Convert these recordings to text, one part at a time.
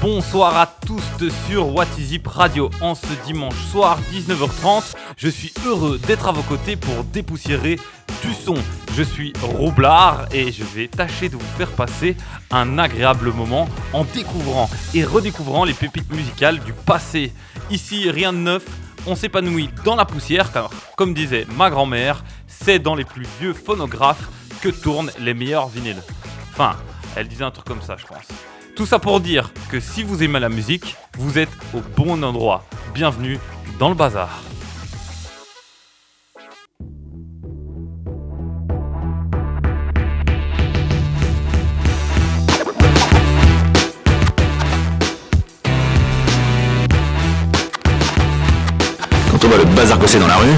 Bonsoir à tous sur What Radio en ce dimanche soir 19h30. Je suis heureux d'être à vos côtés pour dépoussiérer du son. Je suis Roublard et je vais tâcher de vous faire passer un agréable moment en découvrant et redécouvrant les pépites musicales du passé. Ici, rien de neuf, on s'épanouit dans la poussière car, comme disait ma grand-mère, c'est dans les plus vieux phonographes que tournent les meilleurs vinyles. Enfin, elle disait un truc comme ça, je pense. Tout ça pour dire que si vous aimez la musique, vous êtes au bon endroit. Bienvenue dans le bazar. Quand on voit le bazar que c'est dans la rue,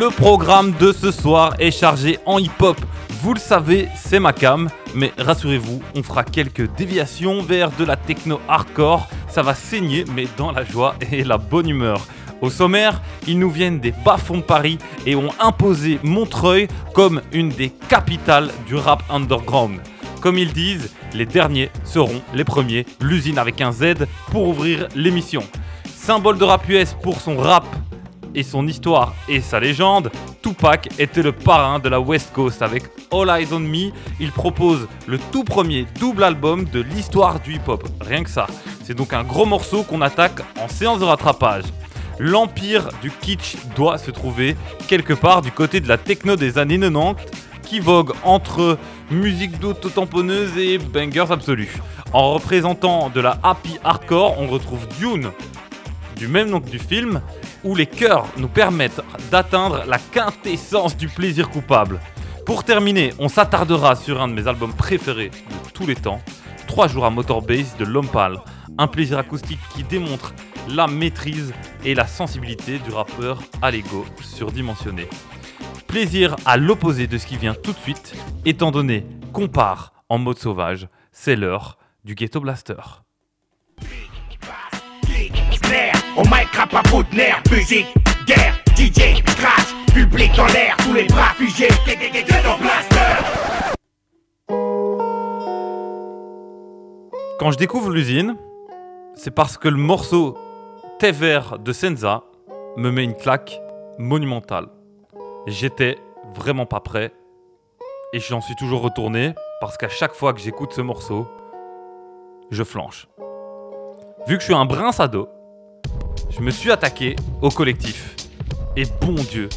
Le programme de ce soir est chargé en hip-hop. Vous le savez, c'est ma cam, mais rassurez-vous, on fera quelques déviations vers de la techno hardcore. Ça va saigner, mais dans la joie et la bonne humeur. Au sommaire, ils nous viennent des bas-fonds de Paris et ont imposé Montreuil comme une des capitales du rap underground. Comme ils disent, les derniers seront les premiers, l'usine avec un Z pour ouvrir l'émission. Symbole de rap US pour son rap et son histoire et sa légende, Tupac était le parrain de la West Coast avec All Eyes on Me. Il propose le tout premier double album de l'histoire du hip-hop. Rien que ça. C'est donc un gros morceau qu'on attaque en séance de rattrapage. L'empire du kitsch doit se trouver quelque part du côté de la techno des années 90 qui vogue entre musique d'auto-tamponneuse et bangers absolus. En représentant de la happy hardcore, on retrouve Dune, du même nom que du film, où les chœurs nous permettent d'atteindre la quintessence du plaisir coupable. Pour terminer, on s'attardera sur un de mes albums préférés de tous les temps, 3 jours à Motorbase de Lompal, un plaisir acoustique qui démontre la maîtrise et la sensibilité du rappeur à l'ego surdimensionné. Plaisir à l'opposé de ce qui vient tout de suite, étant donné qu'on part en mode sauvage, c'est l'heure du Ghetto Blaster. On mic rap à de nerfs, musique, guerre, DJ, crash, public dans l'air, tous les bras figés, Blaster Quand je découvre l'usine, c'est parce que le morceau Thé vert de Senza me met une claque monumentale. J'étais vraiment pas prêt et j'en suis toujours retourné parce qu'à chaque fois que j'écoute ce morceau, je flanche. Vu que je suis un brin sado, je me suis attaqué au collectif. Et bon Dieu,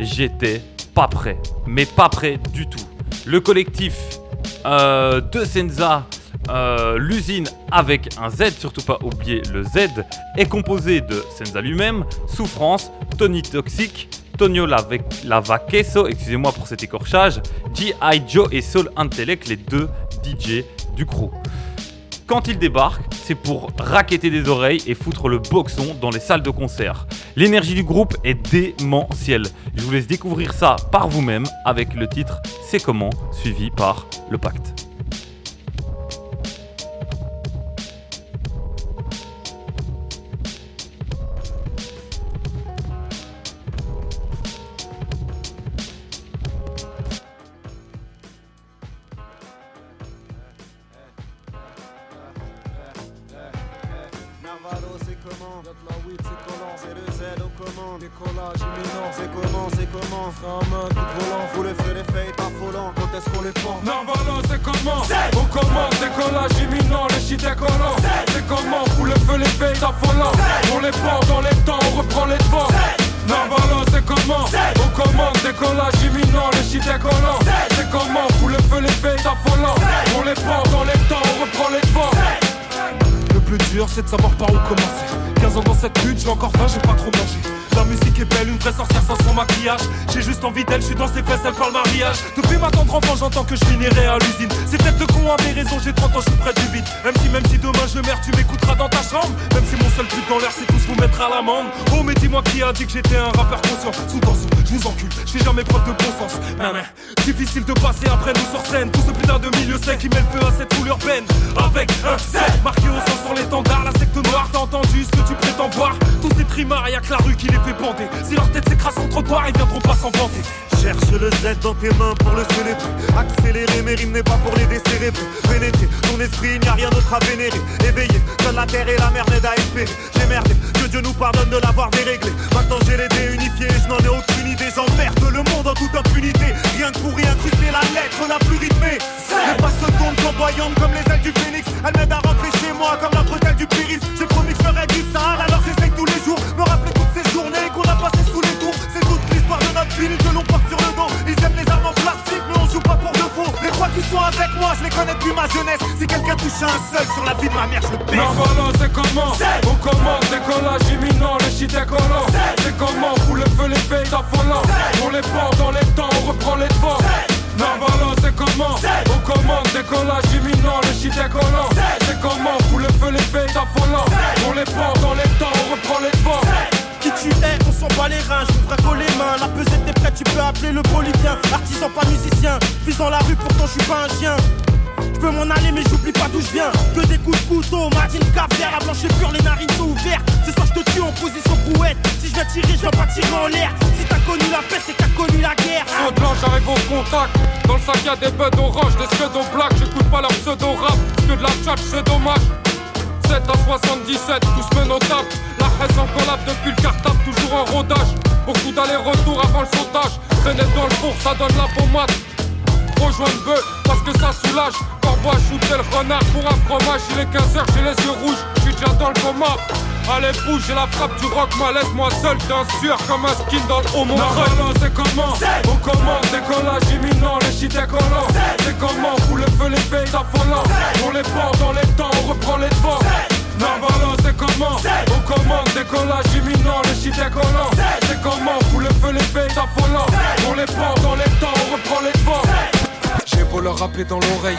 j'étais pas prêt. Mais pas prêt du tout. Le collectif euh, de Senza, euh, l'usine avec un Z, surtout pas oublier le Z, est composé de Senza lui-même, Souffrance, Tony Toxic, Tonio Lavaqueso, excusez-moi pour cet écorchage, G.I. Joe et Soul Intellect, les deux DJ du crew. Quand ils débarquent, c'est pour raqueter des oreilles et foutre le boxon dans les salles de concert. L'énergie du groupe est démentielle. Je vous laisse découvrir ça par vous-même avec le titre C'est comment, suivi par le pacte. A dit que j'étais un rappeur conscient Sous tension, je vous encule, je fais jamais preuve de bon sens nan. Difficile de passer après nous sur scène Tout ce putain de milieu sec qui met le feu à cette foule urbaine Avec un set marqué au sang sur l'étendard La secte noire, t'as entendu ce que tu prétends voir Tous ces trimards, y'a que la rue qui les fait bander Si leur tête s'écrase le trottoir, ils viendront pas s'en vanter Cherche le Z dans tes mains pour le célébrer. Accélérer, mais rime n'est pas pour les décérébrer. Pénétrer ton esprit, il n'y a rien d'autre à vénérer. Éveillé, seule la terre et la mer n'aident à espérer. J'ai merdé, Dieu nous pardonne de l'avoir déréglé. Maintenant j'ai les déunifiés, je n'en ai aucune idée. J'emmerde le monde en toute impunité. Rien que pour y incruster la lettre la plus rythmée. Les pas se tournent flamboyantes comme les ailes du phénix. Elle m'aide à rentrer chez moi comme la bretelle du périph'. J'ai promis que je ferais du sale, sont avec moi, je les connais depuis ma jeunesse. Si quelqu'un touche un seul sur la vie de ma mère, je le. Non voilà c'est comment On commence décollage imminent, le shit est collant. C'est comment Fout le feu les faits affolants On les porte dans les temps, on reprend les devants. Non voilà c'est comment On commande décollage imminent, le shit est collant. C'est comment Fout le feu les faits affolants On les porte dans les temps, on reprend les devants Qui tu es, on s'en bat les reins, je braque les mains. La pesette est prête, tu peux appeler le bolivien. Artisan, pas musicien. Vis dans la rue, pourtant je suis pas un chien. Je peux m'en aller, mais j'oublie pas d'où je viens. Que des coups de couteau, Martine cap vers la blanche est pure, les narines sont ouvertes. Ce soir, je te tue en position brouette. Si je viens tirer, je pas en l'air. Si t'as connu la paix, c'est que t'as connu la guerre. Saut blanc, j'arrive au contact. Dans le sac y'a des buds orange, des pseudo black. J'écoute pas leur pseudo rap, que de la chat, c'est dommage. 7 à 77, tous menotables. La haine en collab depuis le cartable, toujours en rodage. Beaucoup d'allers-retours avant le sautage. Traîner dans le four, ça donne la pommade. Rejoindre bœuf parce que ça soulage. Corbeau à shooter le renard pour un fromage. Il est 15h, j'ai les yeux rouges, je suis déjà dans le coma. Allez, bouge, j'ai la frappe du rock, moi laisse-moi seul, t'es sueur comme un skin dans le haut mon non, c'est comment On commande, décollage imminent, le shit est collant. C'est comment Fout le feu, les faits affolants. On les porte dans les temps, on reprend les devants. Non voilà c'est comment On commande décollage imminent, le shit est collant. C'est comment Fout le feu, les faits affolants. On les porte dans les temps, on reprend les devants. J'ai beau leur rappeler dans l'oreille,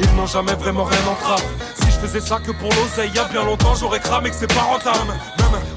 ils n'ont jamais vraiment rien en trappe. Je faisais ça que pour l'oseille, y a bien longtemps j'aurais cramé que c'est pas rentable.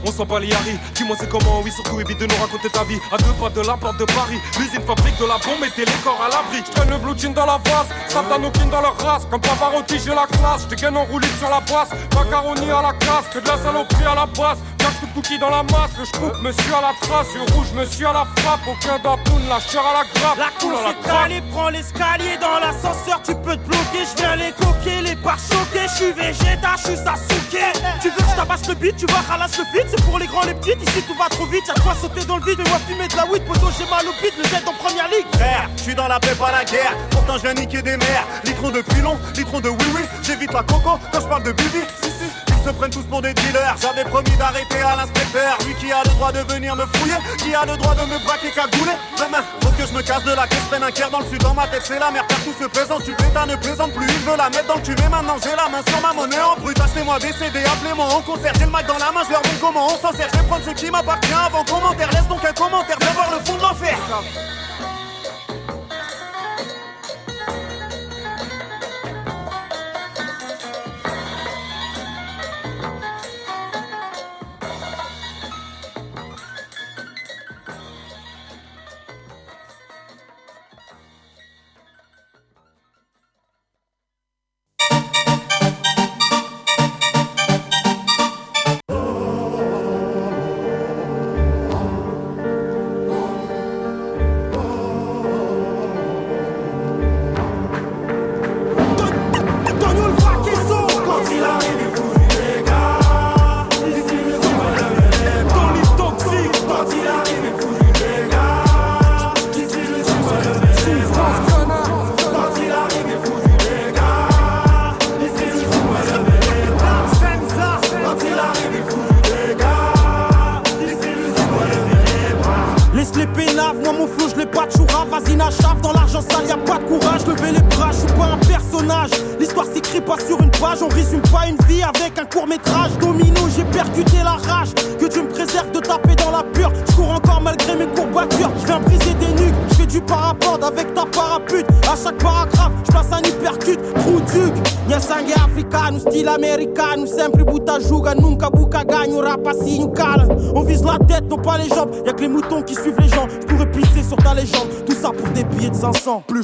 On s'en bat les haris. Dis-moi c'est comment, oui, surtout évite de nous raconter ta vie. À deux pas de la porte de Paris, l'usine fabrique de la bombe, mettez les corps à l'abri. Je traîne le blue jean dans la face, Satanokin dans leur race. Comme Pavarotti, j'ai la classe, je dégaine en roulis sur la passe. Macaroni à la classe, que de la saloperie à la base. Cache coup de cookies dans la masse, le schpook, monsieur à la trace. Yeux rouge, monsieur à la frappe. Aucun d'atoun, la chair à la grappe. La Coule course à la est grappe. calée, prends l'escalier dans l'ascenseur, tu peux te bloquer, je viens les coquer, les pare choquer, je suis végéta, je suis Sasuke. Tu veux que je tabasse le beat, tu vas ralasse le beat, c'est pour les grands les petites, ici tout va trop vite, y'a quoi sauter dans le vide, et moi fumer de la weed, poto j'ai mal au beat, le Z en première ligue. Frère, je suis dans la paix, pas la guerre. Pourtant, je viens niquer des mers. Litron de pilon, litron de oui-oui. J'évite la coco quand je parle de bibi. Si, si. Se prennent tous pour des dealers. J'avais promis d'arrêter à l'inspecteur. Lui qui a le droit de venir me fouiller. Qui a le droit de me braquer cagouler. Demain, faut que je me casse de la caisse. Prenne un quart dans le sud. Dans ma tête, c'est la merde. Car tout se présente. Tu pétas ne plaisante plus. Il veut la mettre dans le cul. Mais maintenant, j'ai la main sur ma monnaie en brut. Achetez-moi des CD. Appelez-moi en concert. J'ai le mic dans la main. Je leur montre comment on s'en sert. Je vais prendre ce qui m'appartient avant commentaire. Laisse donc un commentaire. Viens voir le fond de l'enfer.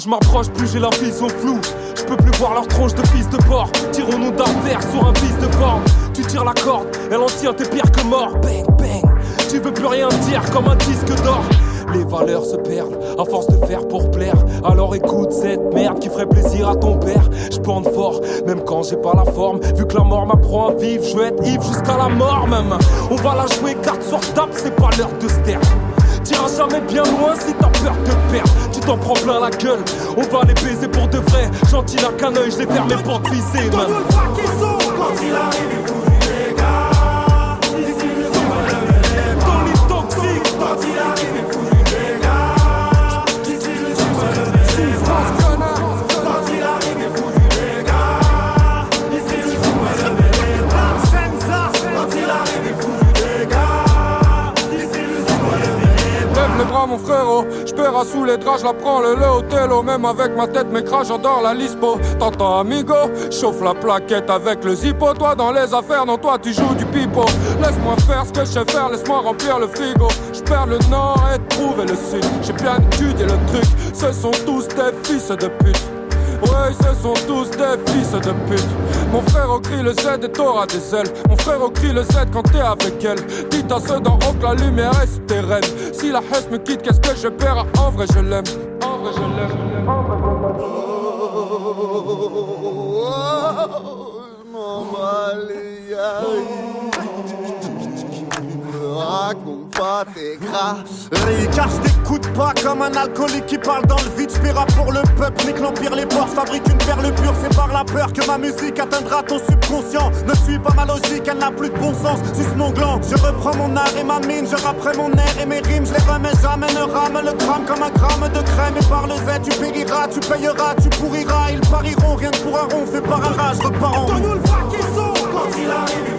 Je m'approche, plus j'ai la vision floue. Je peux plus voir leur tronche de fils de porc. Tirons-nous d'affaires sur un fils de forme. Tu tires la corde, elle en tient, t'es pire que mort. Bang, bang. Tu veux plus rien dire comme un disque d'or. Les valeurs se perdent à force de faire pour plaire. Alors écoute cette merde qui ferait plaisir à ton père. Je bande fort, même quand j'ai pas la forme. Vu que la mort m'apprend à vivre, je vais être Yves jusqu'à la mort même. On va la jouer carte sur table, c'est pas l'heure de se taire. T'iras jamais bien loin si t'as t'en prends plein la gueule. On va les baiser pour de vrai. Gentil n'a qu'un œil, je les ferme. Quand il arrive, sous les draps, je la prends le le hôtel Même avec ma tête m'écrase, j'adore la lispo T'entends amigo, chauffe la plaquette avec le zippo Toi dans les affaires, non toi tu joues du pipeau Laisse-moi faire ce que je sais faire, laisse-moi remplir le frigo J'perds le nord et trouver le sud J'ai bien étudié le truc, ce sont tous des fils de pute Ouais, ce sont tous des fils de pute. Mon frère au crie le Z et t'auras des ailes. Mon frère au crie le Z quand t'es avec elle. Dites à ceux d'en haut que la lumière est tes rênes. Si la haine me quitte, qu'est-ce que je perds En vrai, je l'aime. En vrai, je l'aime. En vrai, je l'aime. Raconte pas tes gras. Car je t'écoute pas comme un alcoolique qui parle dans le vide. J'paiera pour le peuple, nique l'empire, les porcs fabrique une perle pure. C'est par la peur que ma musique atteindra ton subconscient. Ne suis pas ma logique, elle n'a plus de bon sens. Suce mon gland, je reprends mon art et ma mine. Je rapperai mon air et mes rimes, je les remets jamais. Ne rame le drame comme un gramme de crème. Et par le Z, tu périras, tu payeras, tu pourriras. Ils pariront, rien que pour un rond, fait par un rage, repars en nous le Quand il arrive,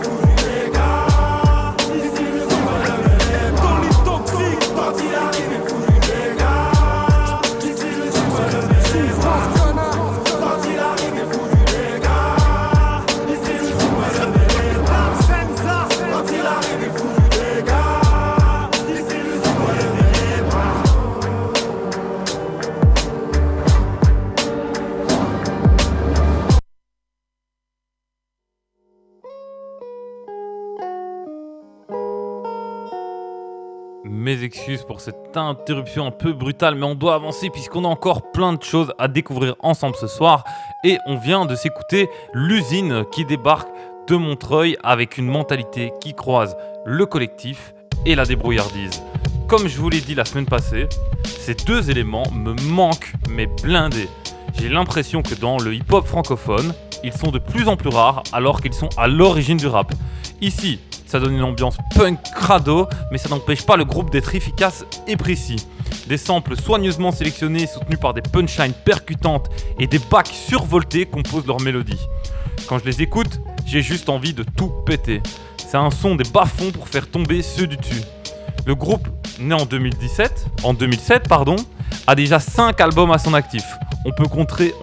excuses pour cette interruption un peu brutale, mais on doit avancer puisqu'on a encore plein de choses à découvrir ensemble ce soir. Et on vient de s'écouter l'usine qui débarque de Montreuil avec une mentalité qui croise le collectif et la débrouillardise. Comme je vous l'ai dit la semaine passée, ces deux éléments me manquent, mais blindés. J'ai l'impression que dans le hip-hop francophone, ils sont de plus en plus rares alors qu'ils sont à l'origine du rap. Ici, ça donne une ambiance punk crado, mais ça n'empêche pas le groupe d'être efficace et précis. Des samples soigneusement sélectionnés, soutenus par des punchlines percutantes et des bacs survoltés composent leur mélodie. Quand je les écoute, j'ai juste envie de tout péter. C'est un son des bas-fonds pour faire tomber ceux du dessus. Le groupe, né en 2017, en 2007 pardon, a déjà 5 albums à son actif. On peut compter,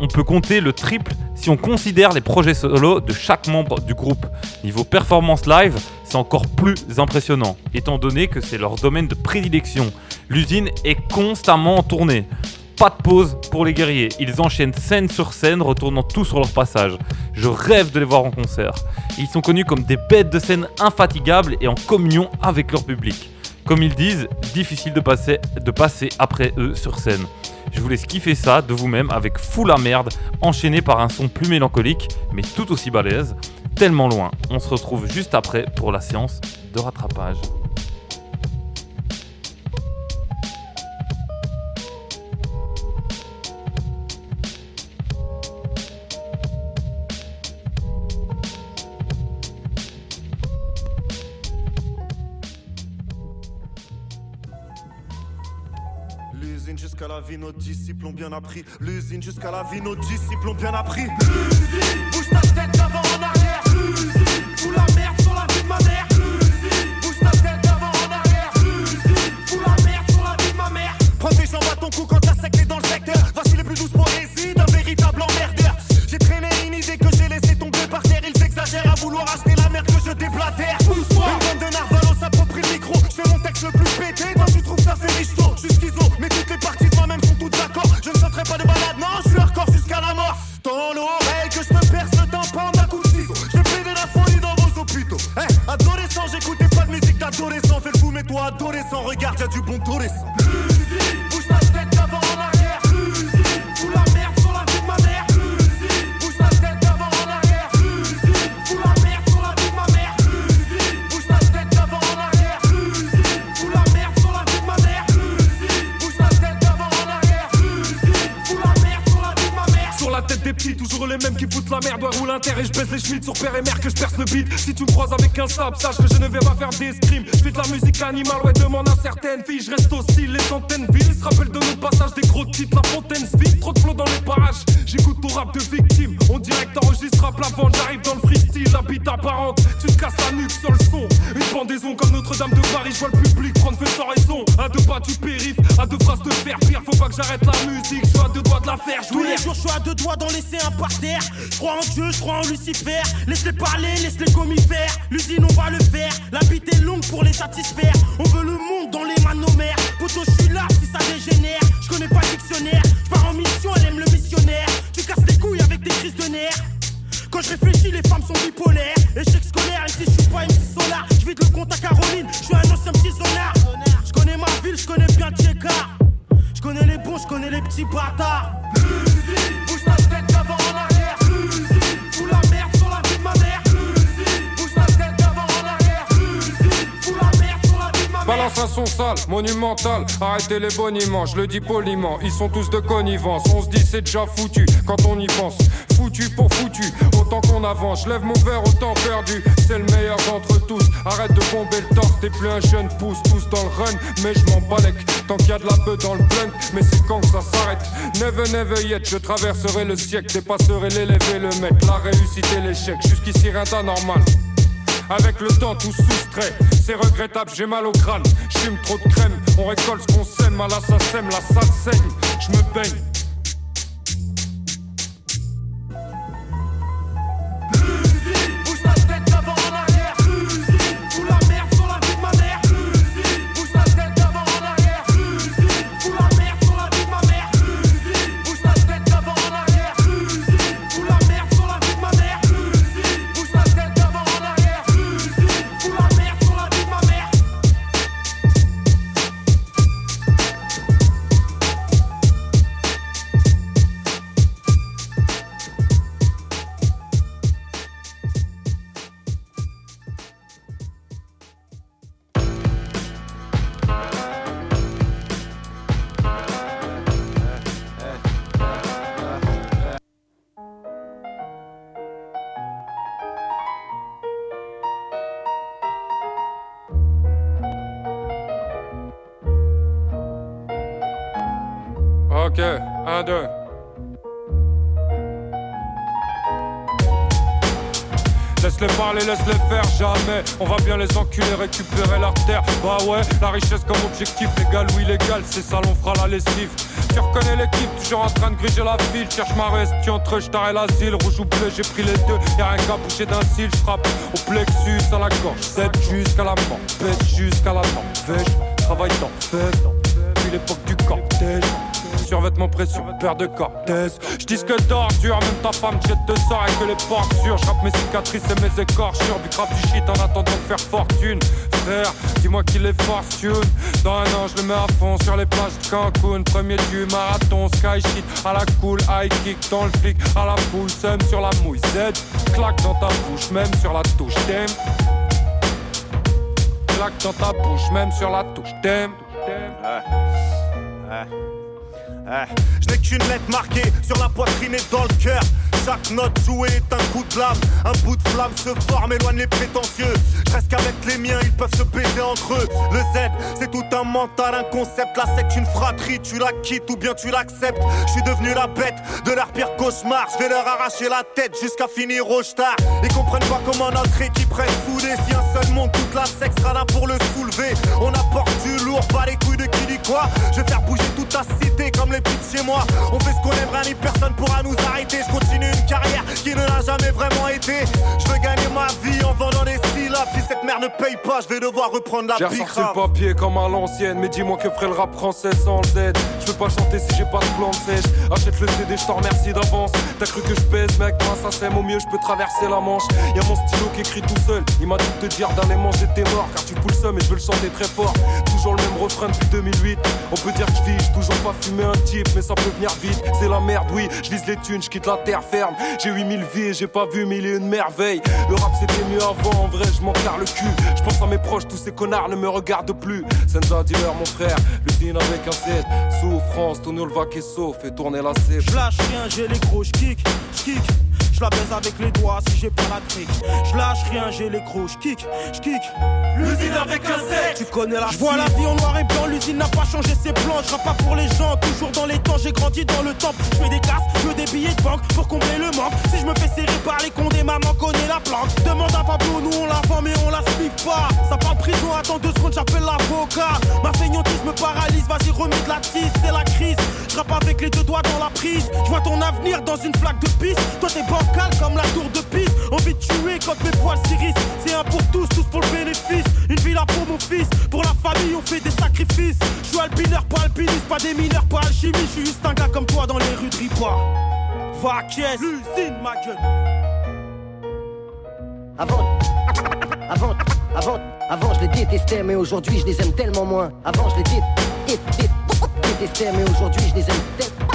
on peut compter le triple si on considère les projets solo de chaque membre du groupe. Niveau performance live, c'est encore plus impressionnant, étant donné que c'est leur domaine de prédilection. L'usine est constamment en tournée. Pas de pause pour les guerriers, ils enchaînent scène sur scène, retournant tout sur leur passage. Je rêve de les voir en concert. Ils sont connus comme des bêtes de scène infatigables et en communion avec leur public. Comme ils disent, difficile de passer, de passer après eux sur scène. Je vous laisse kiffer ça de vous-même avec Fou la merde, enchaîné par un son plus mélancolique, mais tout aussi balèze, tellement loin. On se retrouve juste après pour la séance de rattrapage. Jusqu'à la vie, nos disciples ont bien appris. L'usine jusqu'à la vie, nos disciples ont bien appris. Bouge ta tête d'avant en arrière. Schmitts sur père et mère que je perce le beat. Si tu me croises avec un sable, sache que je ne vais pas faire d'escrime. Je fais de la musique animale, ouais, demande à certaines filles. Je reste hostile, les antennes Je crois en Dieu, je crois en Lucifer. Laisse-les parler, laisse-les commis faire. L'usine, on va le Arrêtez les boniments, je le dis poliment. Ils sont tous de connivence. On se dit c'est déjà foutu quand on y pense. Foutu pour foutu, autant qu'on avance. Je lève mon verre, autant perdu. C'est le meilleur d'entre tous. Arrête de bomber le torse, t'es plus un jeune pousse. Tous dans le run, mais je m'en balèque. Tant qu'il y a de la beuh dans le blunt, mais c'est quand que ça s'arrête. Never, never yet, je traverserai le siècle. Dépasserai l'élève le mec. La réussite et l'échec, jusqu'ici rien d'anormal. Avec le temps tout soustrait, c'est regrettable, j'ai mal au crâne. J'fume trop de crème, on récolte ce qu'on sème, à la ça sème, la salle saigne, je me baigne. Laisse-les parler, laisse-les faire, jamais. On va bien les enculer, récupérer leur terre. Bah ouais, la richesse comme objectif Légal ou illégal, c'est ça l'on fera la lessive. Tu reconnais l'équipe, toujours en train de griger la ville. Cherche ma reste, entre je t'arrête l'asile. Rouge ou bleu, j'ai pris les deux. Y'a rien qu'à bouger d'un cil, je frappe au plexus, à la gorge. C'est jusqu'à la mort, pète jusqu'à la mort. Vêche, travaille dans fête Depuis l'époque du cortège Survêtement pression, paire de cortèse J'disque d'ordure, même ta femme jette de sort et que les portes sûres J'rappe mes cicatrices et mes écorchures. Du grave du shit en attendant de faire fortune. Frère, dis-moi qu'il est fortune. Dans un an je le mets à fond sur les plages de Cancun. Premier du marathon, sky shit. À la cool High kick dans le flic, à la foule Sème sur la mouille, Z Claque dans ta bouche, même sur la touche T'aimes Claque dans ta bouche, même sur la touche T'aimes Je n'ai qu'une lettre marquée sur la poitrine et dans le cœur. Chaque note jouée est un coup de lame. Un bout de flamme se forme, éloigne les prétentieux. Je reste qu'avec les miens, ils peuvent se baiser entre eux. Le Z, c'est tout un mental, un concept. La secte, une fratrie, tu la quittes ou bien tu l'acceptes. Je suis devenu la bête de leur pire cauchemar. Je vais leur arracher la tête jusqu'à finir au star. Ils comprennent pas comment notre équipe reste soudée. Si un seul monte, toute la secte sera là pour le soulever. On apporte du lourd, pas les couilles de qui dit quoi. Je vais faire bouger toute ta cité comme les de chez moi. On fait ce qu'on aime, rien ni personne pourra nous arrêter. Je continue une carrière qui ne l'a jamais vraiment été. Je veux gagner ma vie en vendant des syllabes. Si cette mère ne paye pas, je vais devoir reprendre la J'ai ressorti le papier comme à l'ancienne, mais dis-moi que ferait le rap français sans le Z? Je peux pas chanter si j'ai pas de plan de sèche. Achète le CD, je t'en remercie d'avance. T'as cru que je pèse, mec, moi ça sème au mieux, je peux traverser la manche. Y'a mon stylo qui écrit tout seul. Il m'a dit de te dire dernièrement j'étais mort, car tu poules ça, mais je veux le chanter très fort. Toujours le même refrain depuis 2008. On peut dire que je vis, toujours pas fumé un type, mais ça peut venir vite. C'est la merde, oui, je vise les thunes, je quitte la terre J'ai 8000 vies et j'ai pas vu mille et une merveilles. Le rap c'était mieux avant, en vrai, je m'en le cul. Je pense à mes proches, tous ces connards ne me regardent plus. Senza dealer, mon frère, l'usine avec un Z. Souffrance, tout nous le va qui sauf, fait tourner la cible. Je rien, j'ai les gros, j'kick, j'kick. Je la baise avec les doigts si j'ai pas la trick. Je lâche rien, j'ai les crocs, je kick, je kick. L'usine avec un sec Tu connais la Je vois la vie en noir et blanc, l'usine n'a pas changé ses plans. Je pas pour les gens, toujours dans les temps, j'ai grandi dans le temple. Je fais des casses, je veux des billets de banque pour combler le manque. Si je me fais serrer par les condés, maman connaît la plante. Demande à Pablo, nous on la vend mais on la suit pas. Ça parle prison, attends deux secondes, j'appelle l'avocat. Ma feignantise me paralyse, vas-y remets de la tisse, c'est la crise. Je avec les deux doigts dans la prise. Je vois ton avenir dans une flaque de pisse. Toi t'es comme la tour de pisse. Envie de tuer quand mes poils s'irissent. C'est un pour tous, tous pour le bénéfice. Une villa pour mon fils, pour la famille on fait des sacrifices. Je suis albineur, pas alpiniste, pas des mineurs, pas alchimie. Je suis juste un gars comme toi dans les rues de Ripois. Va caisse, l'usine ma gueule. Avant, avant, avant, avant, je les détestais, mais aujourd'hui je les aime tellement moins. Avant, je les dé- dé- dé- détestais, mais aujourd'hui je les aime tel- tellement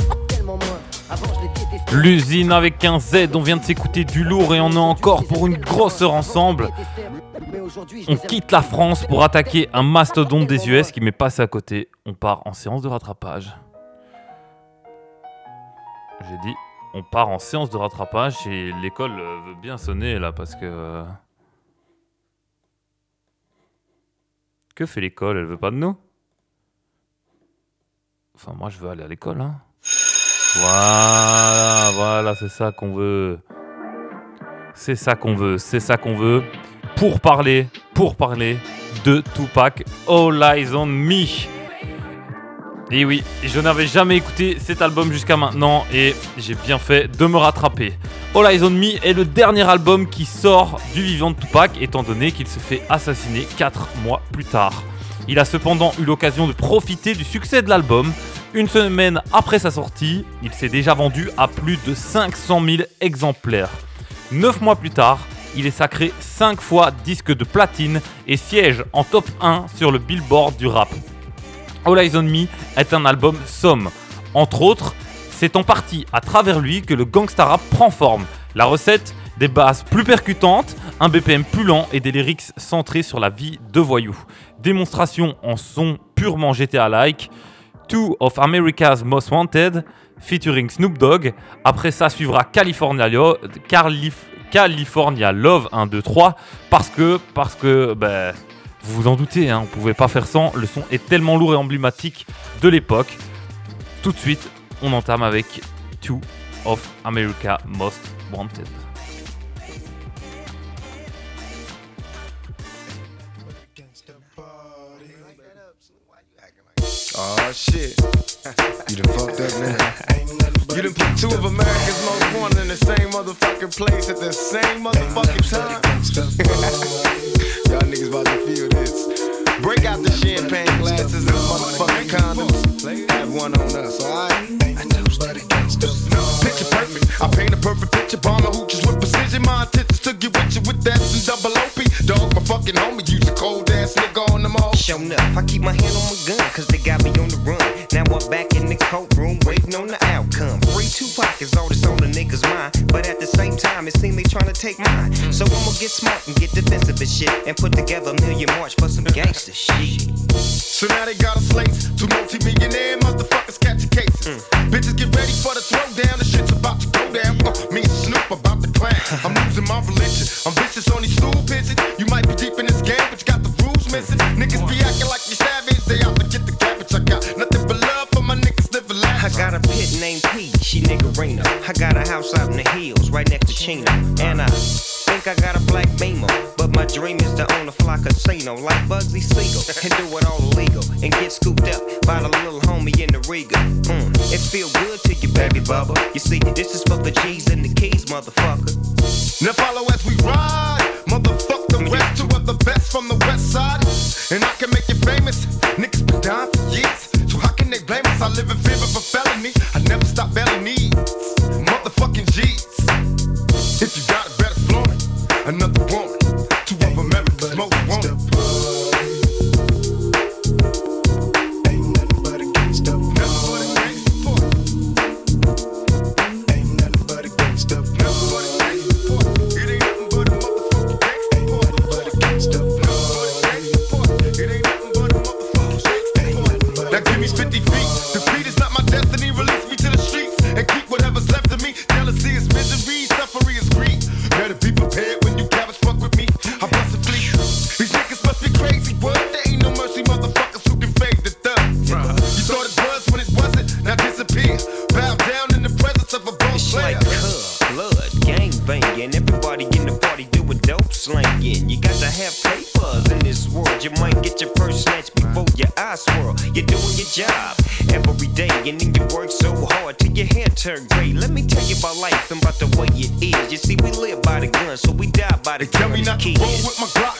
L'usine avec un Z, on vient de s'écouter du lourd et on est encore pour une grosse heure ensemble. On quitte la France pour attaquer un mastodonte des US qui m'est passé à côté. On part en séance de rattrapage. J'ai dit, on part en séance de rattrapage et l'école veut bien sonner là parce que. euh, Que fait l'école? Elle veut pas de nous? Enfin, moi je veux aller à l'école, hein. Voilà, voilà, c'est ça qu'on veut. C'est ça qu'on veut, c'est ça qu'on veut. Pour parler, pour parler de Tupac, All Eyes on Me. Et oui, je n'avais jamais écouté cet album jusqu'à maintenant et j'ai bien fait de me rattraper. All Eyes on Me est le dernier album qui sort du vivant de Tupac étant donné qu'il se fait assassiner 4 mois plus tard. Il a cependant eu l'occasion de profiter du succès de l'album. Une semaine après sa sortie, il s'est déjà vendu à plus de 500 000 exemplaires. 9 mois plus tard, il est sacré 5 fois disque de platine et siège en top 1 sur le billboard du rap. All Eyes on Me est un album somme. Entre autres, c'est en partie à travers lui que le gangsta rap prend forme. La recette, des basses plus percutantes, un BPM plus lent et des lyrics centrés sur la vie de voyous. Démonstration en son purement GTA-like. Two of America's Most Wanted, featuring Snoop Dogg. Après ça suivra California, Lo- Calif- California Love 1, 2, 3. Parce que, parce que, ben, vous vous en doutez, hein, on pouvait pas faire sans. Le son est tellement lourd et emblématique de l'époque. Tout de suite, on entame avec Two of America Most Wanted. Oh shit. You done fucked up now. You done put two of America's most wanted in the same motherfucking place at the same motherfucking time. Y'all niggas about to feel this. Break out the champagne glasses and the motherfucking condoms. Have one on us, alright? Picture perfect. I paint a perfect picture. Bomb hooches with precision. My intentions to get with you with that and double OP. Dog, my fucking homie. Use a cold ass nigga on them all. Show up, I keep my hand on my gun, cause they got me on the run. Now I'm back in the courtroom, waiting on the outcome. Free Tupac is all that's on the niggas' mind. But at the same time, it seems they trying to take mine. So I'ma get smart and get defensive and shit. And put together a million march for some gangster shit. So now they got a slate. Two multi-millionaire motherfuckers catching cases. Mm. Bitches get ready for the throwdown. Shit's about to go down. Uh, me and Snoop about to clan. I'm losing my religion. I'm vicious on these stool pigeons. You might be deep in this game, but you got the rules missing. Niggas be acting like you savage. They out to get the cabbage. I got nothing but love for my niggas living I got a pit named P, she niggerina. I got a house out in the hills, right next to Chino. And I think I got a black beamer. But my dream is to own a fly casino like Bugsy Siegel. And do it all illegal. And get scooped up by the little homie in the Riga. Mm, it feel good to you, baby bubba. You see, this is for the G's and the keys, motherfucker. Now follow as we ride. Motherfuck the rest, two of the best from the west side. And I can make you famous. Niggas been down for years. So how can they blame us? I live in fear of a felony. I never stop belly needs. Another gray. Let me tell you about life and about the way it is. You see, we live by the gun, so we die by the Tell gun. me not to roll with my Glock,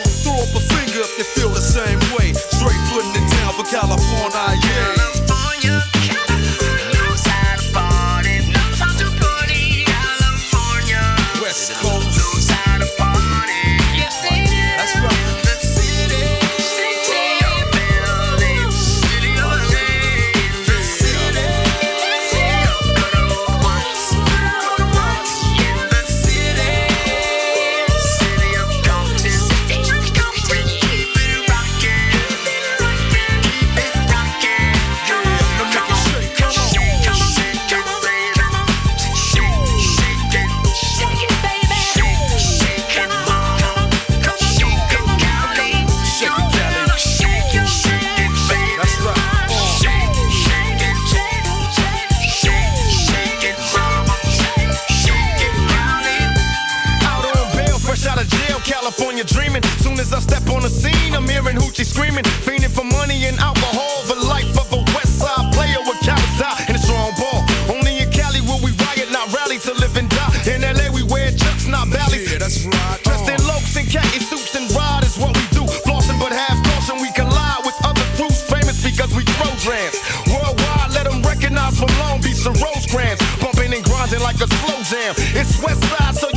Throw up a finger if you feel the same way. Straight putting it down for California, yeah. West hearing hoochie screaming, fiending for money and alcohol. The life of a West Side player with cowards die in a strong ball. Only in Cali will we riot, not rally to live and die. In LA we wear chucks, not valleys. Yeah, that's right. Dressed in lokes and khaki suits and ride is what we do. Flossing but half caution, we collide with other crews famous because we throw drams. Worldwide, let them recognize from Long Beach to Rosecrans. Bumping and grinding like a slow jam. It's West Side, so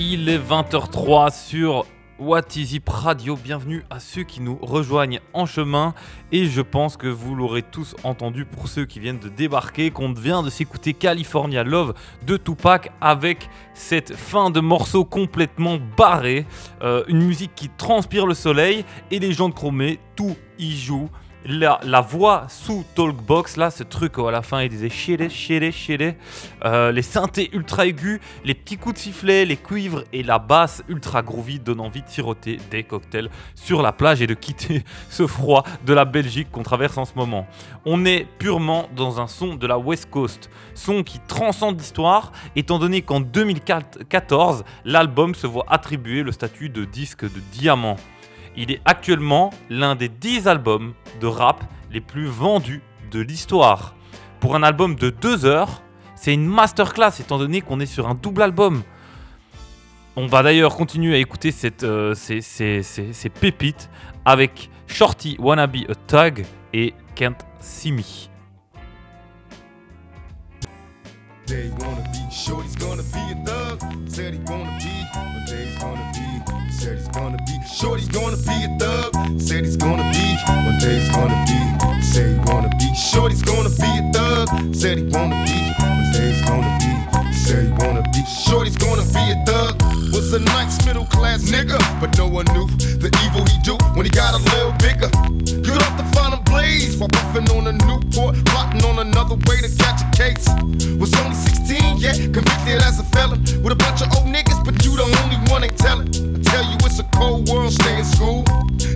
Il est 20h03 sur What is It Radio. Bienvenue à ceux qui nous rejoignent en chemin. Et je pense que vous l'aurez tous entendu pour ceux qui viennent de débarquer, qu'on vient de s'écouter California Love de Tupac avec cette fin de morceau complètement barrée. Euh, une musique qui transpire le soleil et les gens de Chromé, tout y joue. La, voix sous Talkbox, là, ce truc où à la fin il disait shitty, shitty, shitty. Euh, les synthés ultra aigus, les petits coups de sifflet, les cuivres et la basse ultra groovy donnent envie de siroter des cocktails sur la plage et de quitter ce froid de la Belgique qu'on traverse en ce moment. On est purement dans un son de la West Coast, son qui transcende l'histoire, étant donné qu'en 2014, l'album se voit attribuer le statut de disque de diamant. Il est actuellement l'un des 10 albums de rap les plus vendus de l'histoire. Pour un album de 2 heures, c'est une masterclass étant donné qu'on est sur un double album. On va d'ailleurs continuer à écouter euh, ces, pépites avec Shorty Wanna Be a Tug et Can't See Me. Thug. Shorty's gonna be a thug. Said he's gonna be, one day he's gonna be. Say he wanna be, shorty's gonna be a thug. Said he wanna be, one day he's gonna be. Say he wanna be, shorty's gonna be a thug. Was a nice middle class nigga, but no one knew the evil he do when he got a little bigger. Good off to find him blaze while puffing on a Newport, plotting on another way to catch a case. Was only 16, yeah, convicted as a felon with a bunch of old niggas, but you the only one ain't telling. I tell you it's a cold world, stay in school.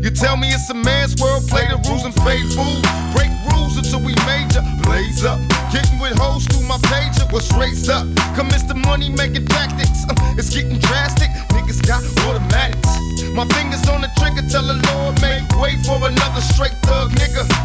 You tell me it's a man's world, play the rules and fade fool. Break rules until we major, blaze up. Getting with hoes through my pager, was raised up? Commence the money making tactics. Uh, it's getting drastic, niggas got automatics. My fingers on the trigger, tell the Lord make way for another straight thug nigga.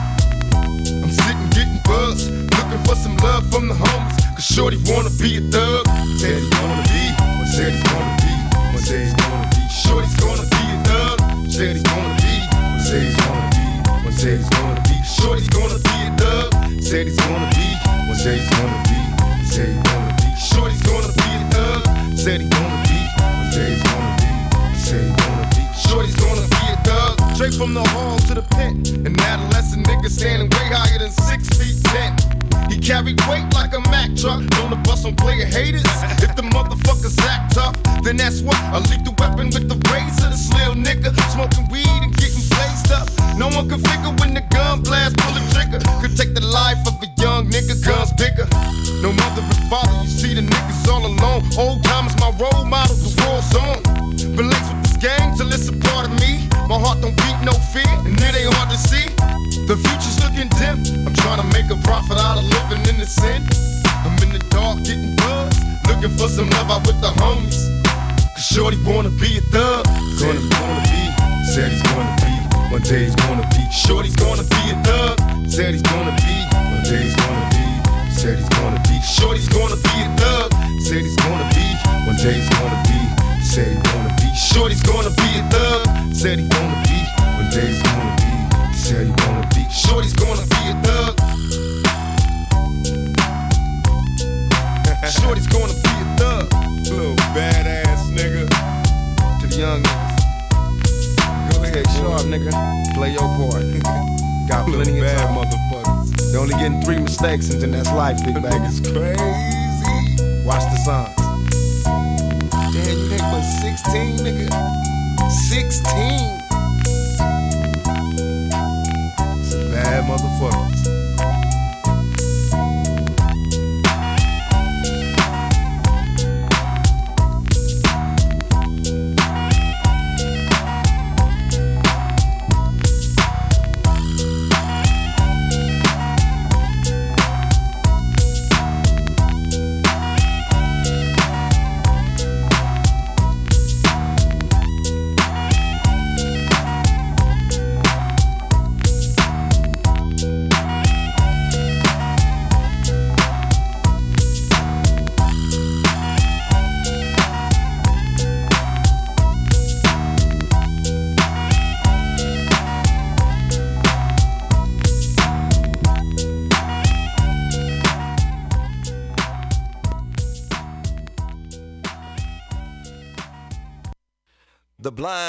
I'm sitting getting buzzed, looking for some love from the homies. Cause Shorty wanna be a thug. Said he wanna be, one said he's gonna be, one day he's gonna be. Shorty's gonna be a thug. Said he's gonna be, one said he's gonna be, one said he's gonna be. Shorty's gonna be a thug. Said he's gonna be, one said he's gonna be, said he's gonna be. Shorty's gonna be a thug. Said he's gonna be, one said he's gonna be, said he's gonna be. Shorty's gonna be a thug. Straight from the hall to the pit. An adolescent nigga standing way higher than six feet ten. He carried weight like a Mack truck. Known to bust on player haters. If the motherfuckers act tough, then that's what. I leave the weapon with the razor. This little nigga smoking weed and getting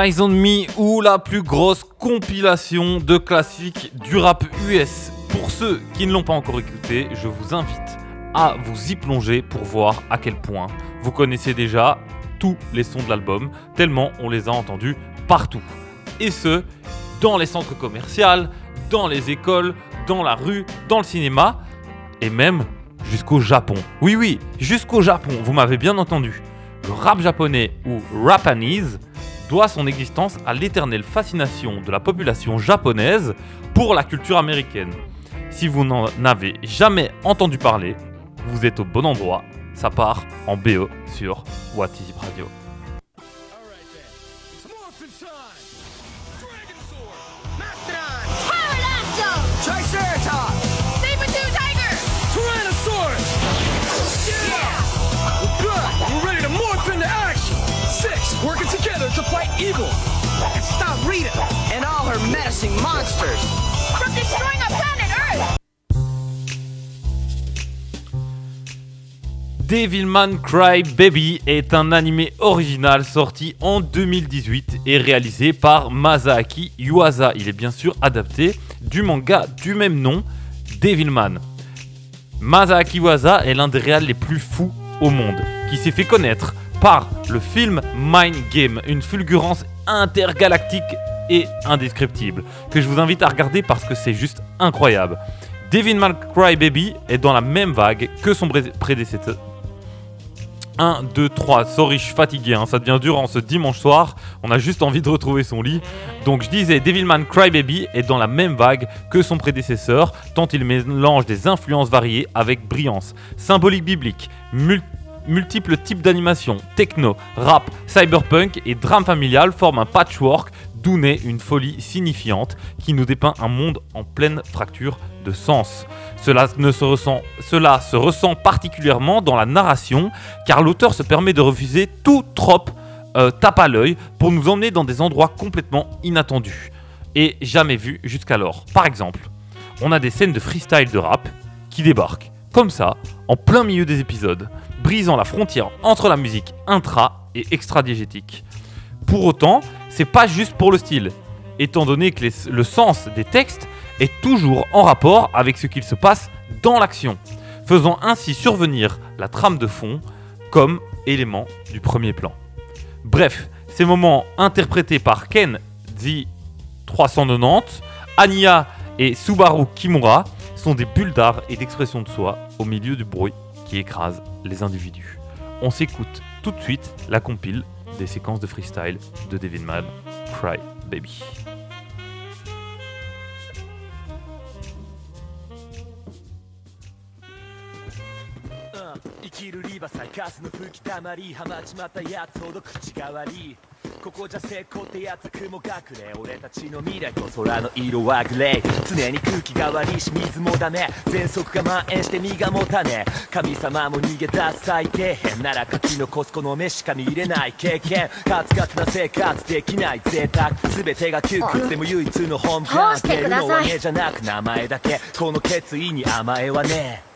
Eyes on Me ou la plus grosse compilation de classiques du rap US. Pour ceux qui ne l'ont pas encore écouté, je vous invite à vous y plonger pour voir à quel point vous connaissez déjà tous les sons de l'album, tellement on les a entendus partout. Et ce, dans les centres commerciaux, dans les écoles, dans la rue, dans le cinéma, et même jusqu'au Japon. Oui, oui, jusqu'au Japon, vous m'avez bien entendu. Le rap japonais ou Rapanese doit son existence à l'éternelle fascination de la population japonaise pour la culture américaine. Si vous n'en avez jamais entendu parler, vous êtes au bon endroit. Ça part en BO sur What Is It Radio. Triceratops! Saber-tooth tiger! Tyrannosaurus! Yeah! We're back! We're ready to morph into action! Six, working together to fight evil! And stop Rita and all her menacing monsters! From destroying our planet Earth! Devilman Cry Baby est un animé original sorti en 2018 et réalisé par Masaaki Yuasa. Il est bien sûr adapté du manga du même nom, Devilman. Masaaki Yuasa est l'un des réals les plus fous au monde, qui s'est fait connaître par le film Mind Game, une fulgurance intergalactique et indescriptible, que je vous invite à regarder parce que c'est juste incroyable. Devilman Cry Baby est dans la même vague que son prédécesseur, 1, 2, 3. Sorry, je suis fatigué, hein, ça devient dur en ce dimanche soir. On a juste envie de retrouver son lit. Donc je disais, Devilman Crybaby est dans la même vague que son prédécesseur, tant il mélange des influences variées avec brillance. Symbolique biblique, mul- multiples types d'animation, techno, rap, cyberpunk et drame familial forment un patchwork d'où naît une folie signifiante qui nous dépeint un monde en pleine fracture de sens. Cela, ne se ressent, cela se ressent particulièrement dans la narration, car l'auteur se permet de refuser tout trope euh, tape à l'œil pour nous emmener dans des endroits complètement inattendus et jamais vus jusqu'alors. Par exemple, on a des scènes de freestyle de rap qui débarquent, comme ça, en plein milieu des épisodes, brisant la frontière entre la musique intra et extra-diégétique. Pour autant, c'est pas juste pour le style, étant donné que le sens des textes est toujours en rapport avec ce qu'il se passe dans l'action, faisant ainsi survenir la trame de fond comme élément du premier plan. Bref, ces moments interprétés par Ken The 390, Anya et Subaru Kimura sont des bulles d'art et d'expression de soi au milieu du bruit qui écrase les individus. On s'écoute tout de suite la compile des séquences de freestyle de Devilman Cry Baby. 生きるリバサイガスの吹きたまりはまちまったやつほど口が悪いここじゃ成功ってやつ雲隠れ俺たちの未来と空の色はグレー常に空気が悪いし水もダメ喘息が蔓延して身が持たね神様も逃げ出す最低変なら書き残すこの目しか見れない経験カツカツな生活できない贅沢全てが窮屈でも唯一の本番しているのは目じゃなく名前だけこの決意に甘えはねえ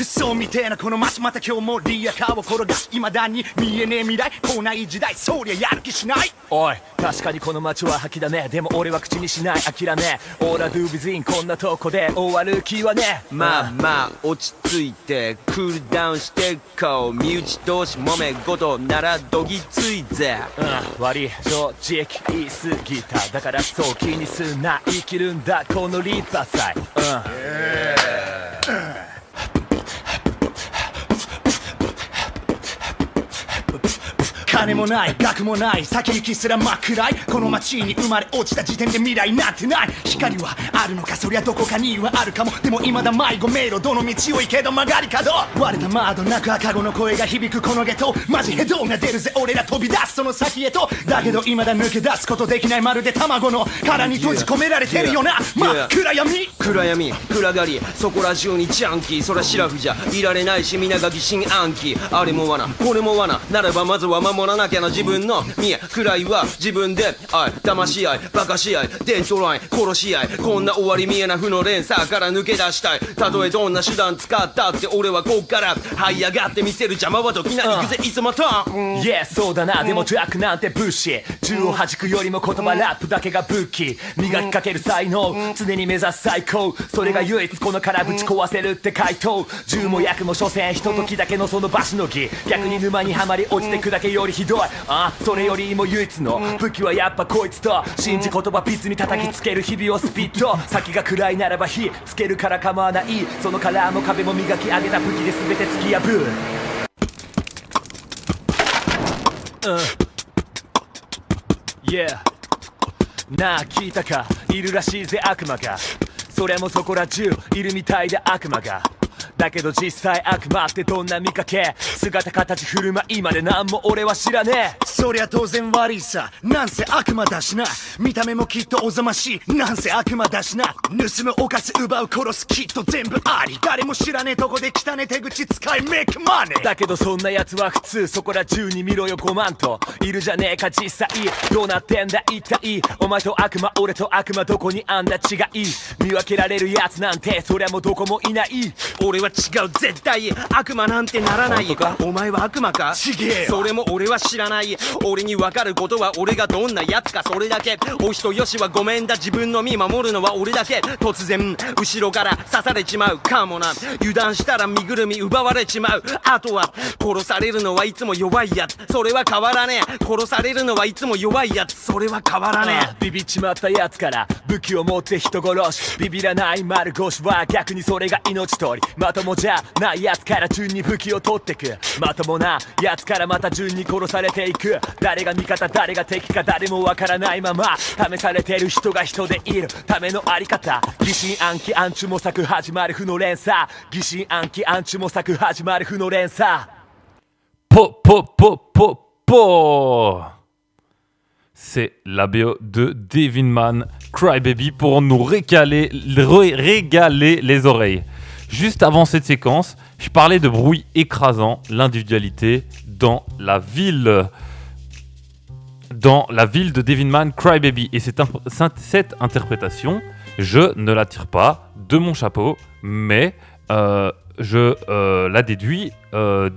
クソみてえなこの街また今日もリアカーを転がし未だに見えねえ未来。来ない時代。そりゃやる気しない。おい確かにこの街は吐きだめでも俺は口にしない。諦め。オーラドゥビズインこんなとこで終わる気はね。まあまあ落ち着いてクールダウンしてこう身内同士揉め事ならどぎついぜ。うん悪い。正直言い過ぎた。だからそう気にすんな。生きるんだ。このリバーサイうん。カ金もない学もない先行きすら真っ暗い。この街に生まれ落ちた時点で未来なんてない。光はあるのかそりゃどこかにはあるかも。でも未だ迷子迷路どの道を行けど曲がり角。割れた窓なく赤子の声が響くこのゲトマジヘドが出るぜ俺ら飛び出すその先へと。だけど未だ抜け出すことできないまるで卵の殻に閉じ込められてるよな。真っ暗闇。暗闇。暗がり。そこら中にジャンキー。そらシラフじゃ。いられないし皆が疑心暗鬼。あれも罠。これも罠。ならばまずは守らなきゃな自分の見え。暗いは自分で。愛。騙し合い。バカし合い。デッドライ。ン殺し合い。こんな終わり見えな負の連鎖から抜け出したい。たとえどんな手段使ったって俺はこっから。這い上がってみせる邪魔は時な行くぜ。いつもと Yeah そうだな。でもトラックなんてブッシー銃を弾くよりも言葉ラップだけが武器。磨きかける才能。常に目指す最高。それが唯一この殻ぶち壊せるって回答。銃も薬も所詮。ひとときだけのその場しのぎ。逆に沼にはまり落ちてくだけよりひどい。あそれよりも唯一の武器はやっぱこいつと信じ言葉ピッツに叩きつける日々をスピット。先が暗いならば火つけるから構わない。そのカラーも壁も磨き上げた武器で全て突き破る。うん。Yeah なあ聞いたか？いるらしいぜ悪魔が。それもそこら中いるみたいで悪魔がだけど実際悪魔ってどんな見かけ姿形振る舞いまで何も俺は知らねえ。そりゃ当然悪いさ。なんせ悪魔だしな。見た目もきっとおぞましい。なんせ悪魔だしな。盗む犯す奪う殺すきっと全部あり。誰も知らねえ。とこで汚ね手口使いメイクマネー。だけどそんな奴は普通そこら中に見ろよ5万といるじゃねえか実際。どうなってんだ一体。お前と悪魔俺と悪魔どこにあんだ違い。見分けられる奴なんてそりゃもうどこもいない。俺は違う絶対悪魔なんてならない。お前は悪魔か？ちげえよ。それも俺は知らない。俺に分かることは俺がどんなやつか？それだけ。お人よしはごめんだ。自分の身守るのは俺だけ。突然後ろから刺されちまう。かもな。油断したら身ぐるみ奪われちまう。あとは殺されるのはいつも弱いやつ。それは変わらねえ。殺されるのはいつも弱いやつ。それは変わらねえ。ビビっちまったやつから武器を持って人殺し。ビビらない丸腰は逆にそれが命取り。まとともじゃないやつから順に武器を取ってく。まともなやつからまた順に殺されていく。誰が味方誰が敵か誰もわからないまま。試されてる人が人でいる。ためのあり方。疑心暗鬼暗中模索始まる負の連鎖。疑心暗鬼暗中模索始まる負の連鎖。Po, po, po, po, po. C'est la BO de Devinman Crybaby pour nous régaler, ré- régaler les oreilles. Juste avant cette séquence, je parlais de bruit écrasant, l'individualité dans la ville. Dans la ville de Devinman Crybaby. Et cette, interprétation, je ne la tire pas de mon chapeau, mais euh, je euh, la déduis euh,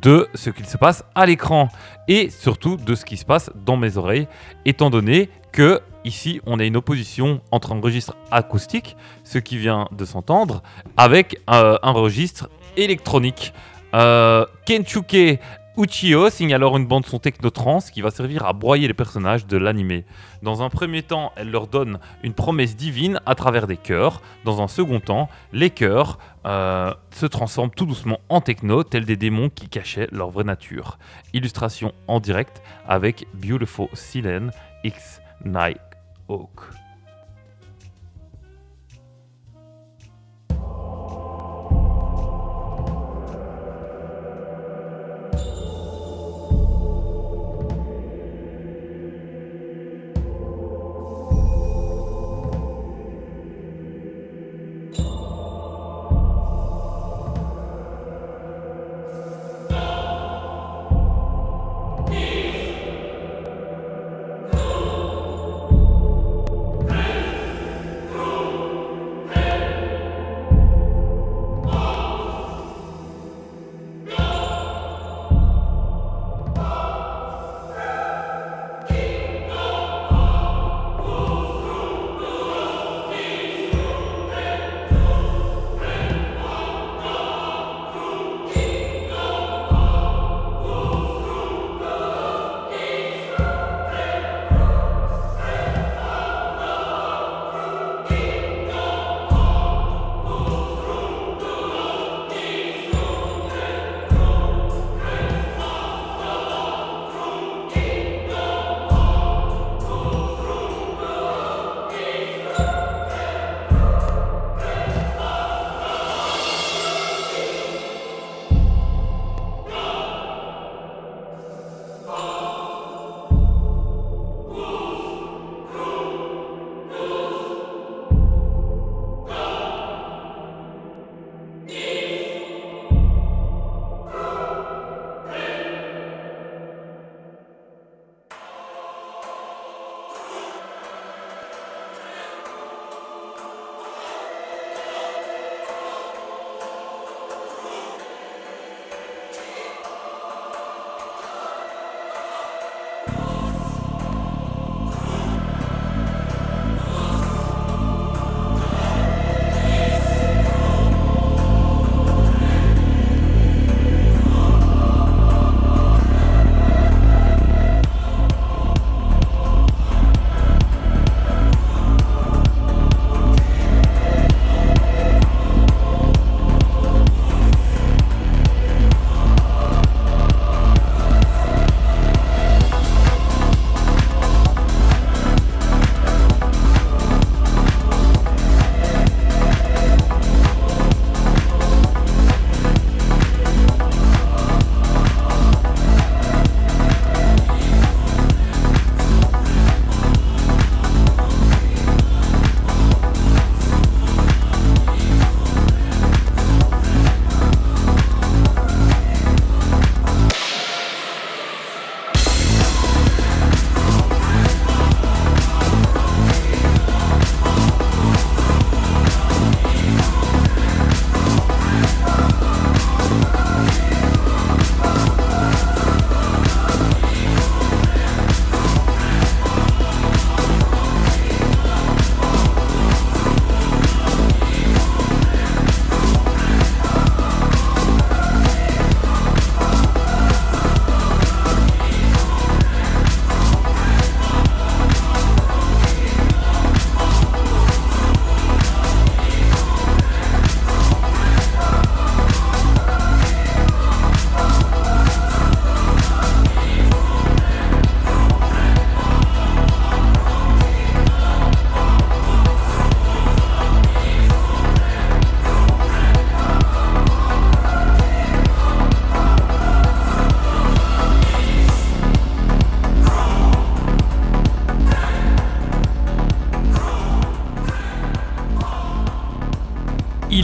de ce qu'il se passe à l'écran et surtout de ce qui se passe dans mes oreilles, étant donné que ici on a une opposition entre un registre acoustique, ce qui vient de s'entendre, avec euh, un registre électronique. Euh, Kenchuke Uchiyo signe alors une bande son technotrance qui va servir à broyer les personnages de l'animé. Dans un premier temps, elle leur donne une promesse divine à travers des chœurs. Dans un second temps, les chœurs euh, se transforment tout doucement en techno, tels des démons qui cachaient leur vraie nature. Illustration en direct avec Beautiful Silene X Night Hawk.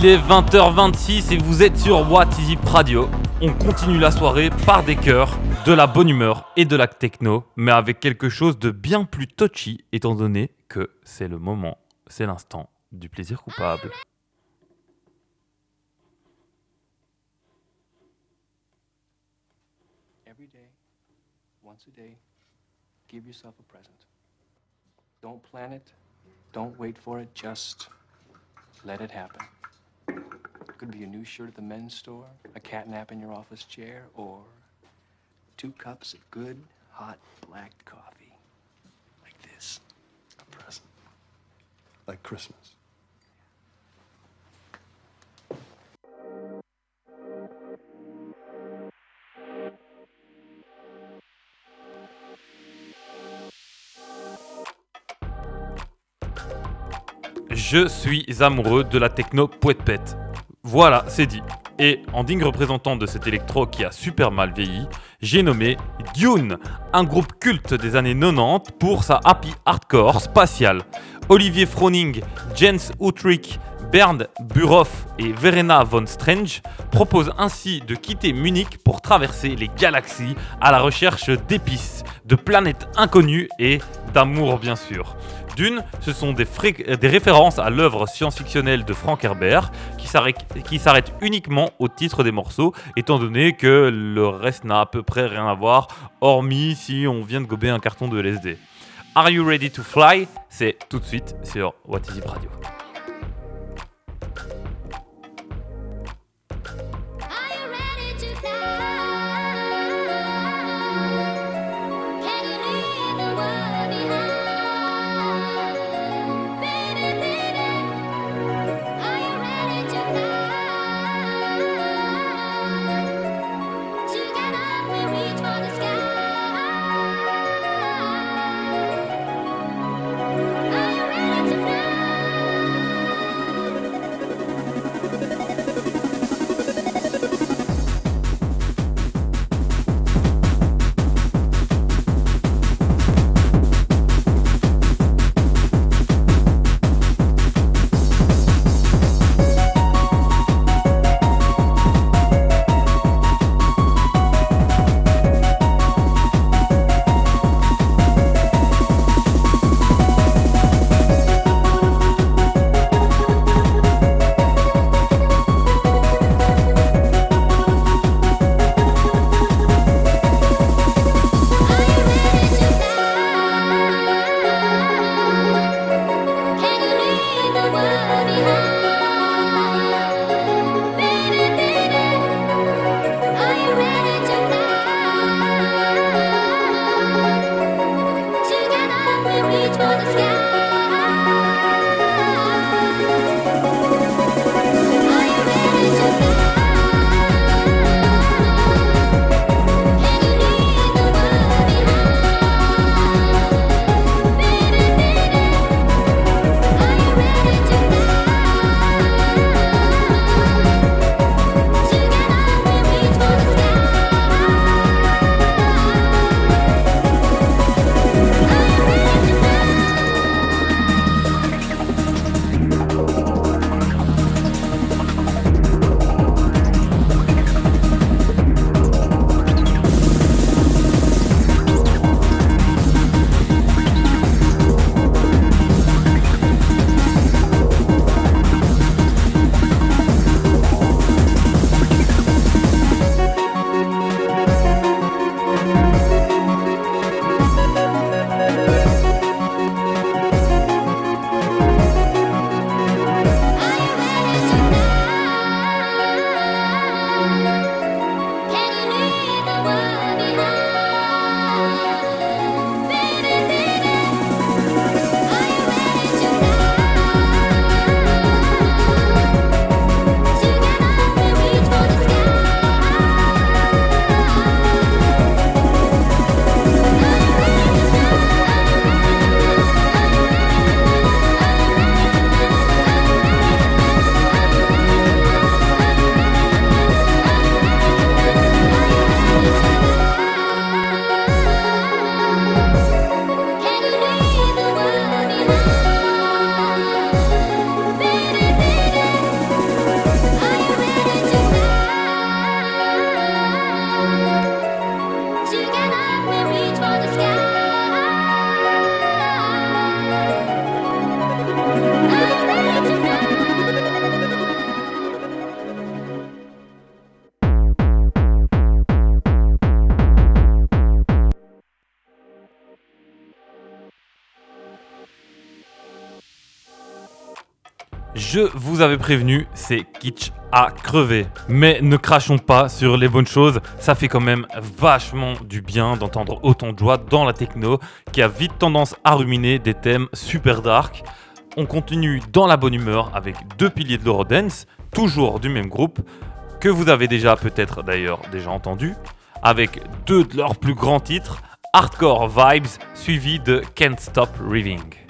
Il est 20h26 et vous êtes sur What Is It Radio. On continue la soirée par des cœurs, de la bonne humeur et de la techno, mais avec quelque chose de bien plus touchy étant donné que c'est le moment, c'est l'instant du plaisir coupable. Every day, once a day, give yourself a present. Don't plan it, don't wait for it, just let it happen. Could be a new shirt at the men's store, a cat nap in your office chair, or two cups of good, hot black coffee. Like this. A present. Like Christmas. Je suis amoureux de la techno poète pète. Voilà, c'est dit. Et en digne représentant de cet électro qui a super mal vieilli, j'ai nommé Dune, un groupe culte des années 90 pour sa happy hardcore spatiale. Olivier Froning, Jens Utrick, Bernd Burhoff et Verena von Strange proposent ainsi de quitter Munich pour traverser les galaxies à la recherche d'épices, de planètes inconnues et d'amour bien sûr. Dune, ce sont des, références à l'œuvre science-fictionnelle de Frank Herbert qui s'arrête uniquement au titre des morceaux, étant donné que le reste n'a à peu près rien à voir, hormis si on vient de gober un carton de LSD. Are You Ready to Fly? C'est tout de suite sur What Is It Radio. Vous avais prévenu, c'est kitsch à crever. Mais ne crachons pas sur les bonnes choses, ça fait quand même vachement du bien d'entendre autant de joie dans la techno qui a vite tendance à ruminer des thèmes super dark. On continue dans la bonne humeur avec deux piliers de l'Eurodance, toujours du même groupe, que vous avez déjà peut-être d'ailleurs déjà entendu, avec deux de leurs plus grands titres, Hardcore Vibes suivi de Can't Stop Raving.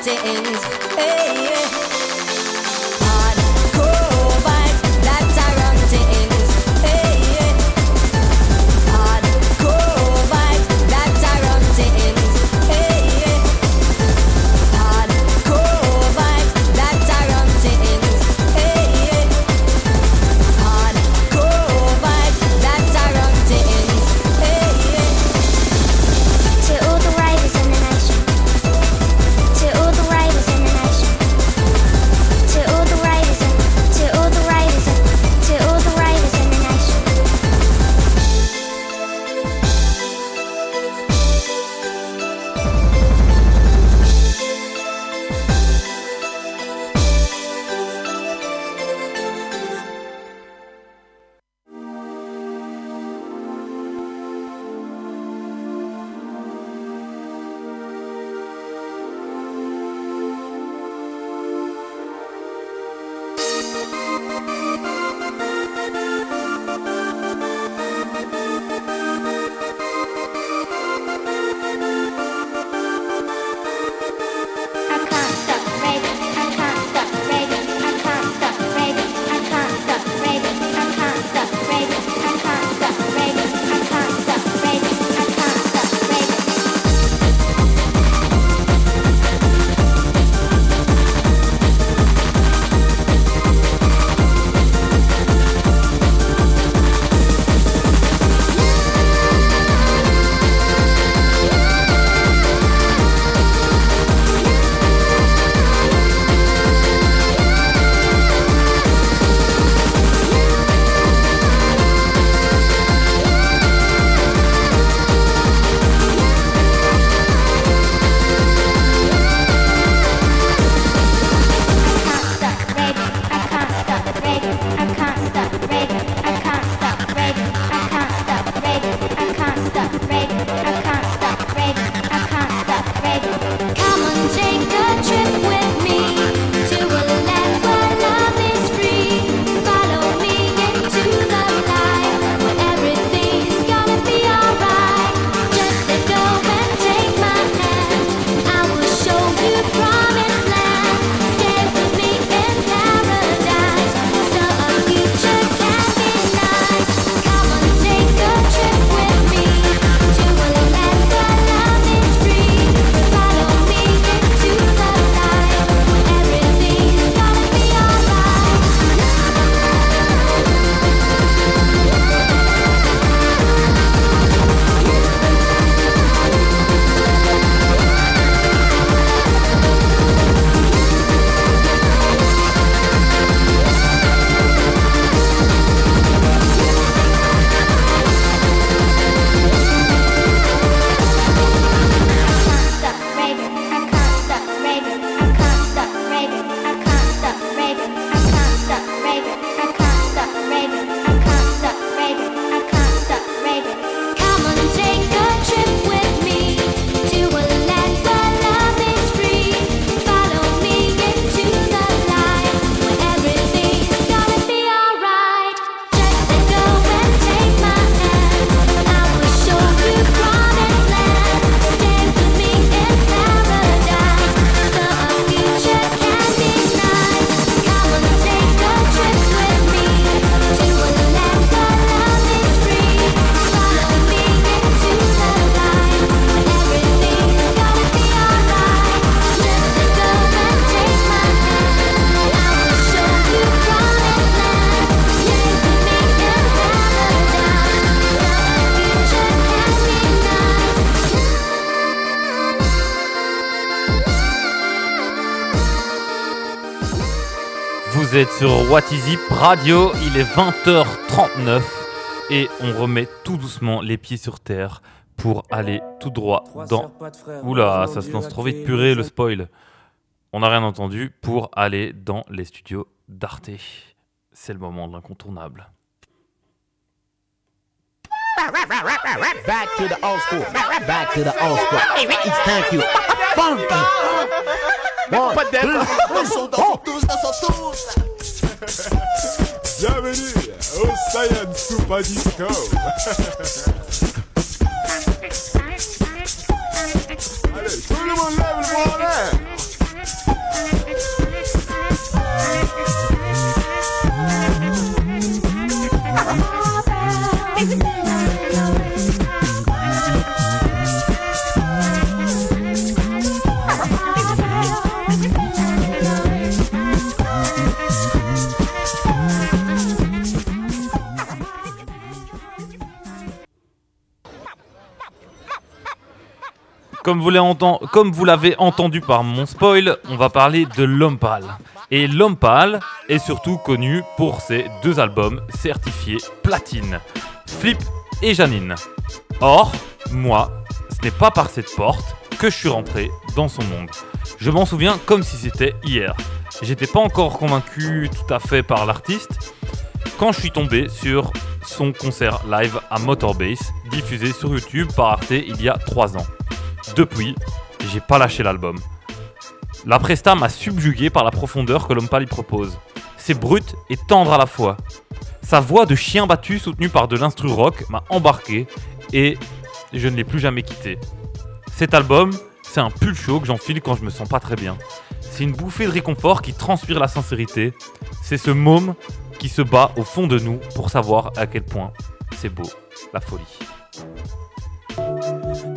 Are on things. Hey, êtes sur What Is It Radio, il est 20h39 et on remet tout doucement les pieds sur terre pour aller tout droit dans. Oula, ça se lance trop vite, purée, le spoil. On n'a rien entendu pour aller dans les studios d'Arte. C'est le moment de l'incontournable. Back to the old school. Back to the old school. It's thank you. Funky. One, two, Bienvenue au Science Super Disco. Allez, tout le monde lève le bras en l'air. Comme vous l'avez entendu par mon spoil, on va parler de L'Homme Pâle. Et L'Homme Pâle est surtout connu pour ses deux albums certifiés platine, Flip et Janine. Or, moi, ce n'est pas par cette porte que je suis rentré dans son monde. Je m'en souviens comme si c'était hier. J'étais pas encore convaincu tout à fait par l'artiste quand je suis tombé sur son concert live à Motorbase, diffusé sur YouTube par Arte il y a 3 ans. Depuis, j'ai pas lâché l'album. La presta m'a subjugué par la profondeur que l'homme pâle y propose. C'est brut et tendre à la fois. Sa voix de chien battu soutenue par de l'instru rock m'a embarqué et je ne l'ai plus jamais quitté. Cet album, c'est un pull chaud que j'enfile quand je me sens pas très bien. C'est une bouffée de réconfort qui transpire la sincérité. C'est ce môme qui se bat au fond de nous pour savoir à quel point c'est beau, la folie.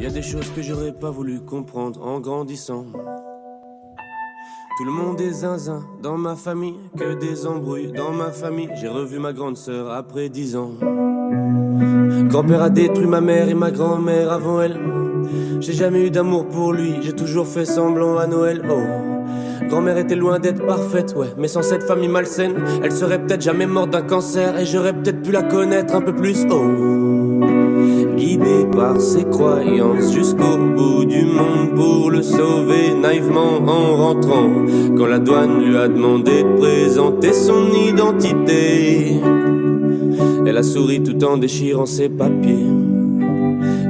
Y a des choses que j'aurais pas voulu comprendre en grandissant. Tout le monde est zinzin dans ma famille, que des embrouilles dans ma famille. J'ai revu ma grande sœur après dix ans. Grand-père a détruit ma mère et ma grand-mère avant elle. J'ai jamais eu d'amour pour lui, j'ai toujours fait semblant à Noël. Oh. Grand-mère était loin d'être parfaite, ouais, mais sans cette famille malsaine, elle serait peut-être jamais morte d'un cancer et j'aurais peut-être pu la connaître un peu plus. Oh. Guidé par ses croyances jusqu'au bout du monde pour le sauver naïvement en rentrant. Quand la douane lui a demandé de présenter son identité, elle a souri tout en déchirant ses papiers.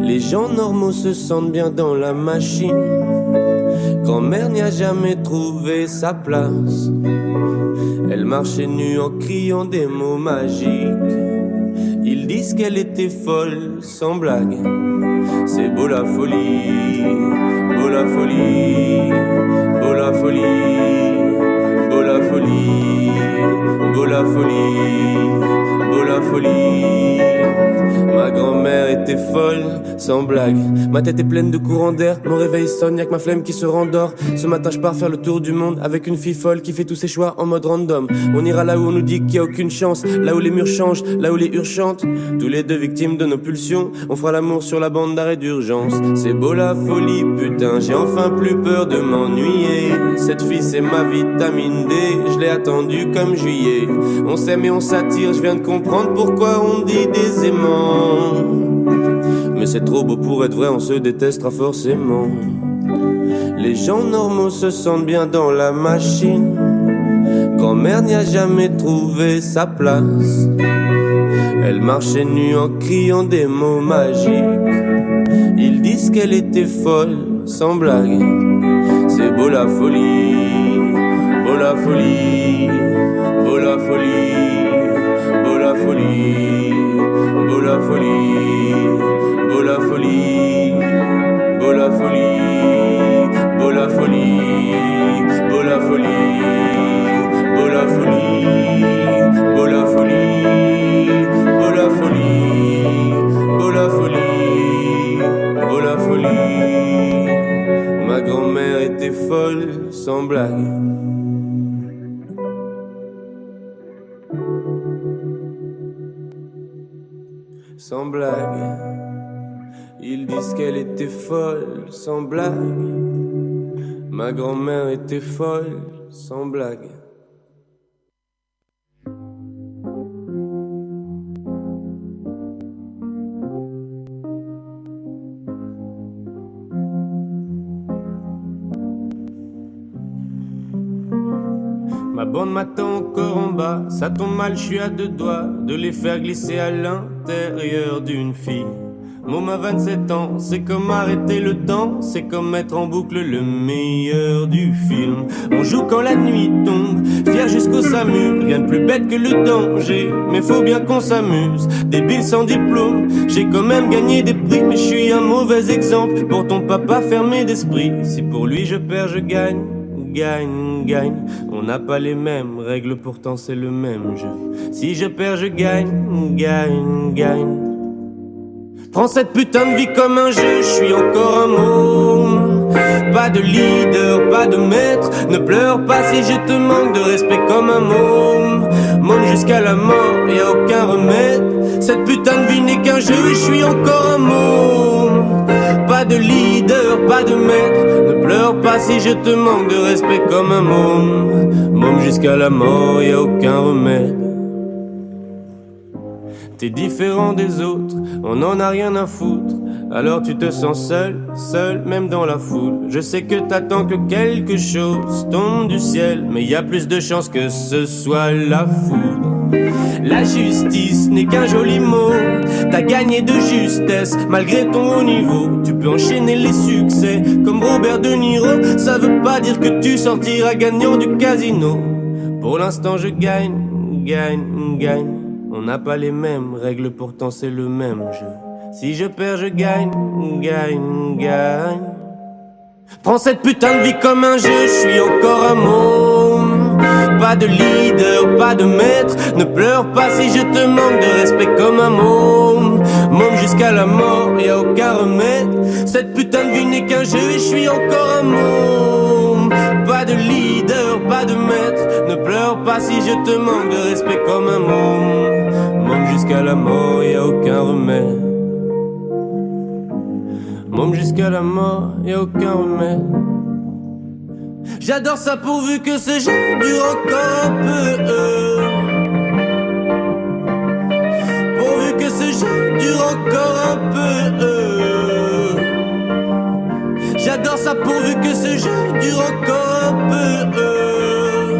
Les gens normaux se sentent bien dans la machine. Grand-mère n'y a jamais trouvé sa place. Elle marchait nue en criant des mots magiques. Disent qu'elle était folle, sans blague. C'est beau la folie, beau la folie, beau la folie, beau la folie, beau la folie, beau la folie. Ma grand-mère était folle, sans blague. Ma tête est pleine de courants d'air, mon réveil sonne, y'a que ma flemme qui se rendort. Ce matin, je pars faire le tour du monde avec une fille folle qui fait tous ses choix en mode random. On ira là où on nous dit qu'il y a aucune chance, là où les murs changent, là où les hurles chantent. Tous les deux victimes de nos pulsions, on fera l'amour sur la bande d'arrêt d'urgence. C'est beau la folie, putain, j'ai enfin plus peur de m'ennuyer. Cette fille, c'est ma vitamine D, je l'ai attendue comme juillet. On s'aime et on s'attire, je viens de comprendre pourquoi on dit des aimants. Mais c'est trop beau pour être vrai, on se détestera forcément. Les gens normaux se sentent bien dans la machine. Grand-mère n'y a jamais trouvé sa place. Elle marchait nue en criant des mots magiques. Ils disent qu'elle était folle, sans blague. C'est beau la folie, beau la folie, beau la folie, beau la folie, la folie, beau la folie, beau la folie, beau la folie, beau la folie, beau la folie, beau la folie, beau la folie, beau la folie, beau la folie. Ma grand-mère était folle, sans blague. Ils disent qu'elle était folle, sans blague. Ma grand-mère était folle, sans blague. Ma bande m'attend encore en bas, ça tombe mal, je suis à deux doigts de les faire glisser à l'un d'une fille. Môme à 27 ans, c'est comme arrêter le temps, c'est comme mettre en boucle le meilleur du film. On joue quand la nuit tombe, fier jusqu'au SAMU, rien de plus bête que le danger, mais faut bien qu'on s'amuse. Débile sans diplôme, j'ai quand même gagné des prix, mais je suis un mauvais exemple pour ton papa fermé d'esprit. Si pour lui je perds, je gagne gagne, gagne. On n'a pas les mêmes règles, pourtant c'est le même jeu. Si je perds, je gagne, gagne, gagne. Prends cette putain de vie comme un jeu, je suis encore un môme. Pas de leader, pas de maître. Ne pleure pas si je te manque de respect comme un môme. Môme jusqu'à la mort, y a aucun remède. Cette putain de vie n'est qu'un jeu, je suis encore un môme. Pas de leader, pas de maître. Ne pleure pas si je te manque de respect comme un môme. Môme jusqu'à la mort, y a aucun remède. T'es différent des autres, on en a rien à foutre. Alors tu te sens seul, seul, même dans la foule. Je sais que t'attends que quelque chose tombe du ciel, mais y a plus de chances que ce soit la foudre. La justice n'est qu'un joli mot. T'as gagné de justesse malgré ton haut niveau. Tu peux enchaîner les succès comme Robert De Niro. Ça veut pas dire que tu sortiras gagnant du casino. Pour l'instant, je gagne, gagne, gagne. On n'a pas les mêmes règles, pourtant c'est le même jeu. Si je perds, je gagne, gagne, gagne. Prends cette putain de vie comme un jeu, je suis encore un môme. Pas de leader, pas de maître. Ne pleure pas si je te manque de respect comme un môme. Môme jusqu'à la mort, y a aucun remède. Cette putain de vie n'est qu'un jeu et je suis encore un môme. Pas de leader, pas de maître. Ne pleure pas si je te manque de respect comme un môme. Môme jusqu'à la mort, y a aucun remède. Môme jusqu'à la mort, y a aucun remède. J'adore ça pourvu que ce jeu dure encore un peu. Pourvu que ce jeu dure encore un peu. J'adore ça pourvu que ce jeu dure encore un peu.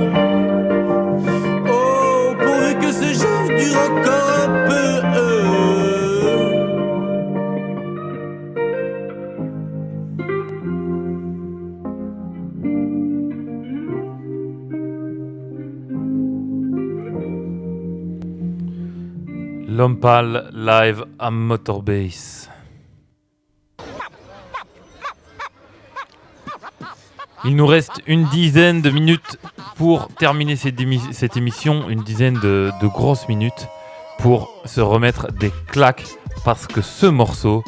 Oh, pourvu que ce jeu dure encore un peu. L'homme pâle live à Motorbase. Il nous reste une dizaine de minutes pour terminer cette, émi- cette émission, une dizaine de grosses minutes pour se remettre des claques parce que ce morceau,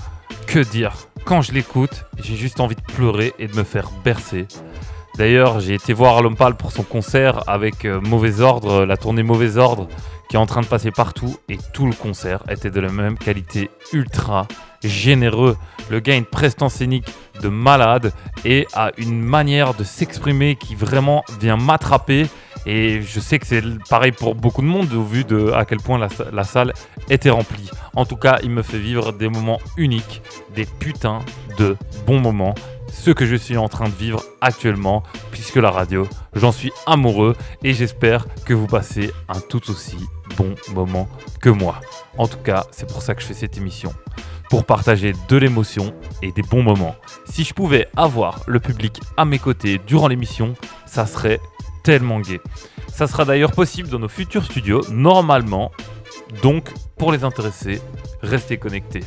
que dire? Quand je l'écoute, j'ai juste envie de pleurer et de me faire bercer. D'ailleurs, j'ai été voir L'Homme Pâle pour son concert avec euh, Mauvais Ordre, la tournée Mauvais Ordre, qui est en train de passer partout, et tout le concert était de la même qualité, ultra généreux. Le gars a une prestance scénique de malade et a une manière de s'exprimer qui vraiment vient m'attraper. Et je sais que c'est pareil pour beaucoup de monde, au vu de à quel point la, la salle était remplie. En tout cas, il me fait vivre des moments uniques, des putains de bons moments ce que je suis en train de vivre actuellement, puisque la radio, j'en suis amoureux et j'espère que vous passez un tout aussi bon moment que moi. En tout cas, c'est pour ça que je fais cette émission, pour partager de l'émotion et des bons moments. Si je pouvais avoir le public à mes côtés durant l'émission, ça serait tellement gai. Ça sera d'ailleurs possible dans nos futurs studios, normalement. Donc, pour les intéressés, restez connectés.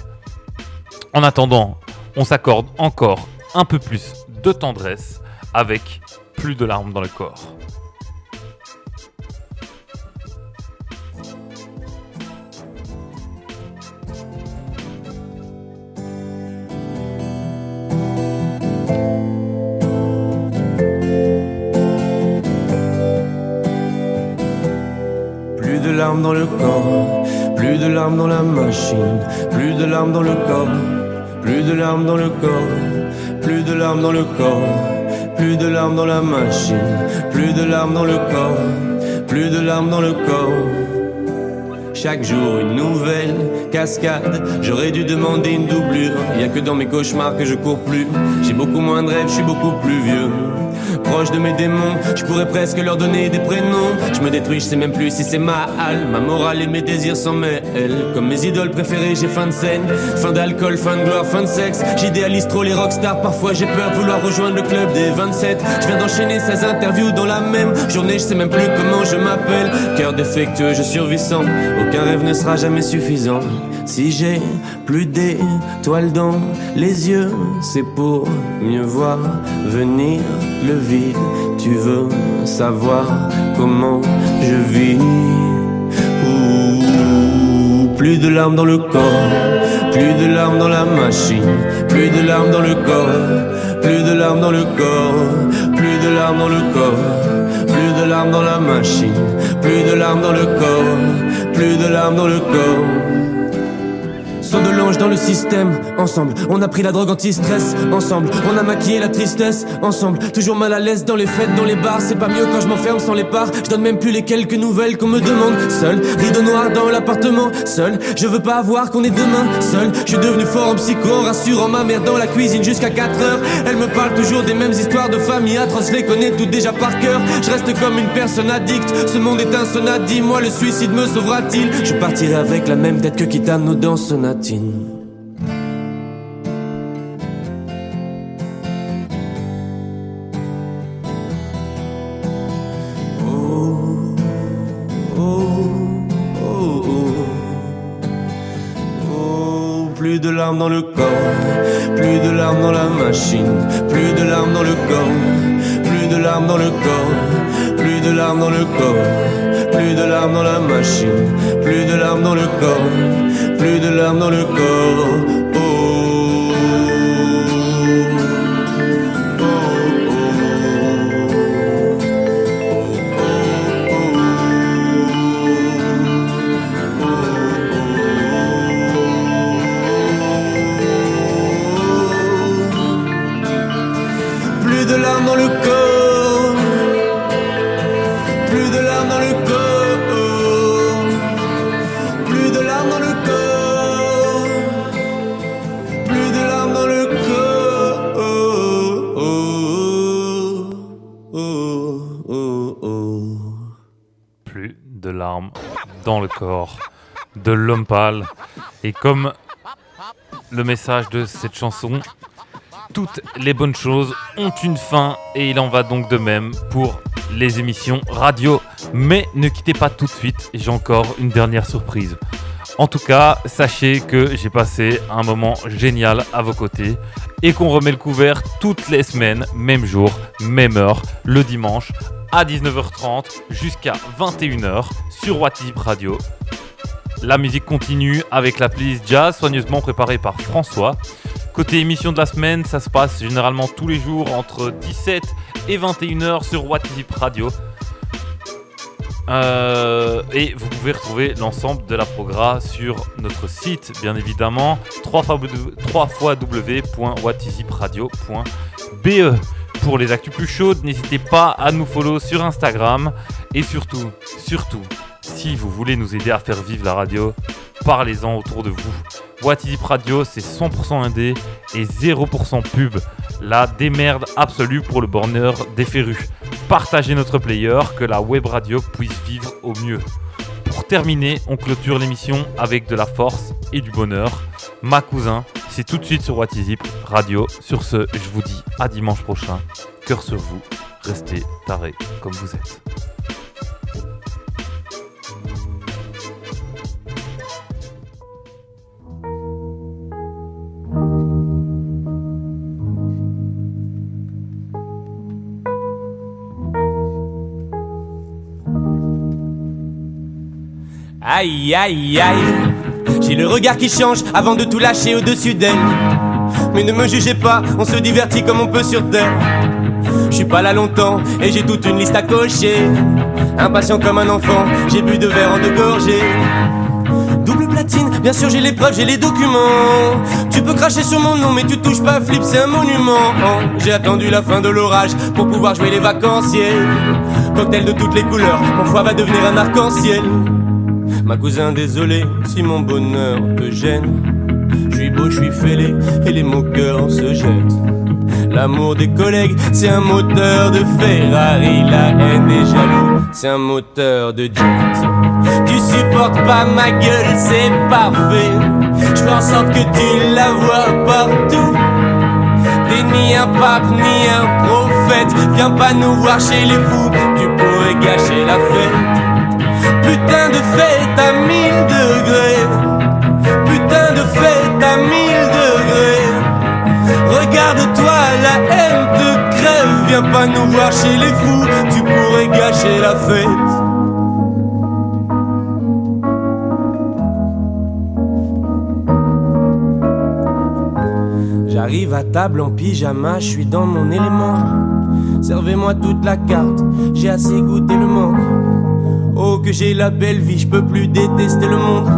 En attendant, on s'accorde encore un peu plus de tendresse avec plus de larmes dans le corps. Plus de larmes dans le corps, plus de larmes dans le corps, plus de larmes dans le corps, plus de larmes dans la machine, plus de larmes dans le corps, plus de larmes dans le corps. Chaque jour une nouvelle cascade, j'aurais dû demander une doublure. Y a que dans mes cauchemars que je cours plus. J'ai beaucoup moins de rêves, je suis beaucoup plus vieux. Proche de mes démons. Je pourrais presque leur donner des prénoms. Je me détruis, je sais même plus si c'est ma halle. Ma morale et mes désirs sont mêlent. Comme mes idoles préférées, j'ai fin de scène. Fin d'alcool, fin de gloire, fin de sexe. J'idéalise trop les rockstars. Parfois j'ai peur de vouloir rejoindre le club des 27. Je viens d'enchaîner 16 interviews dans la même journée. Je sais même plus comment je m'appelle. Cœur défectueux, je survis sans. Aucun rêve ne sera jamais suffisant. Si j'ai plus d'étoiles dans les yeux, c'est pour mieux voir venir le Tu veux savoir comment je vis Ouh, Plus de larmes dans le corps, plus de larmes dans la machine, plus de larmes dans le corps, plus de larmes dans le corps, plus de larmes dans le corps, plus de larmes dans la machine, plus de larmes dans le corps, plus de larmes dans le corps. Sans de l'ange dans le système, ensemble. On a pris la drogue anti-stress, ensemble. On a maquillé la tristesse, ensemble. Toujours mal à l'aise dans les fêtes, dans les bars. C'est pas mieux quand je m'enferme sans les parts. Je donne même plus les quelques nouvelles qu'on me demande. Seul, rideau noir dans l'appartement, seul. Je veux pas avoir qu'on est demain, seul. Je suis devenu fort en psycho, rassurant ma mère dans la cuisine jusqu'à 4 heures. Elle me parle toujours des mêmes histoires de famille atroces, je les connais toutes déjà par cœur. Je reste comme une personne addicte. Ce monde est un sonat, dis-moi, le suicide me sauvera-t-il? Je partirai avec la même tête que Kitano dans Sonatine. Oh, Plus de larmes dans le corps, plus de larmes dans la machine, plus de larmes dans le corps, plus de larmes dans le corps, plus de larmes dans le corps, plus de larmes dans la machine, plus de larmes dans le corps, plus de larmes dans le corps. De l'homme pâle. Et comme le message de cette chanson, toutes les bonnes choses ont une fin et il en va donc de même pour les émissions radio. Mais ne quittez pas tout de suite, j'ai encore une dernière surprise. En tout cas, sachez que j'ai passé un moment génial à vos côtés et qu'on remet le couvert toutes les semaines, même jour, même heure, le dimanche à 19h30 jusqu'à 21h sur Watip Radio. La musique continue avec la playlist jazz soigneusement préparée par François. Côté émission de la semaine, ça se passe généralement tous les jours entre 17 et 21h sur What Zip Radio. Euh, et vous pouvez retrouver l'ensemble de la progra sur notre site, bien évidemment, www.whatizipradio.be. Pour les actus plus chaudes, n'hésitez pas à nous follow sur Instagram. Et surtout, surtout, si vous voulez nous aider à faire vivre la radio, parlez-en autour de vous. What Radio, c'est 100% indé et 0% pub. La démerde absolue pour le bonheur des férus. Partagez notre player, que la web radio puisse vivre au mieux. Pour terminer, on clôture l'émission avec de la force et du bonheur. Ma cousin, c'est tout de suite sur What Radio. Sur ce, je vous dis à dimanche prochain. Cœur sur vous, restez tarés comme vous êtes. Aïe aïe aïe. J'ai le regard qui change avant de tout lâcher au-dessus d'elle. Mais ne me jugez pas, on se divertit comme on peut sur terre Je suis pas là longtemps et j'ai toute une liste à cocher. Impatient comme un enfant, j'ai bu de verre en deux gorgées. Double platine, bien sûr j'ai les preuves, j'ai les documents. Tu peux cracher sur mon nom mais tu touches pas Flip, c'est un monument. Oh, J'ai attendu la fin de l'orage pour pouvoir jouer les vacanciers. Cocktail de toutes les couleurs, mon foie va devenir un arc-en-ciel Ma cousin, désolé si mon bonheur te gêne. Je suis beau, je suis fêlé et les moqueurs se jettent. L'amour des collègues, c'est un moteur de Ferrari. La haine des jaloux, c'est un moteur de jet. Tu supportes pas ma gueule, c'est parfait. Je fais en sorte que tu la vois partout. T'es ni un pape ni un prophète. Viens pas nous voir chez les fous, tu pourrais gâcher la fête. Putain de fête à mille degrés. Putain de fête à mille degrés. Regarde-toi, la haine te crève. Viens pas nous voir chez les fous, tu pourrais gâcher la fête. J'arrive à table en pyjama, je suis dans mon élément. Servez-moi toute la carte, j'ai assez goûté le manque. Oh, que j'ai la belle vie, je peux plus détester le monde.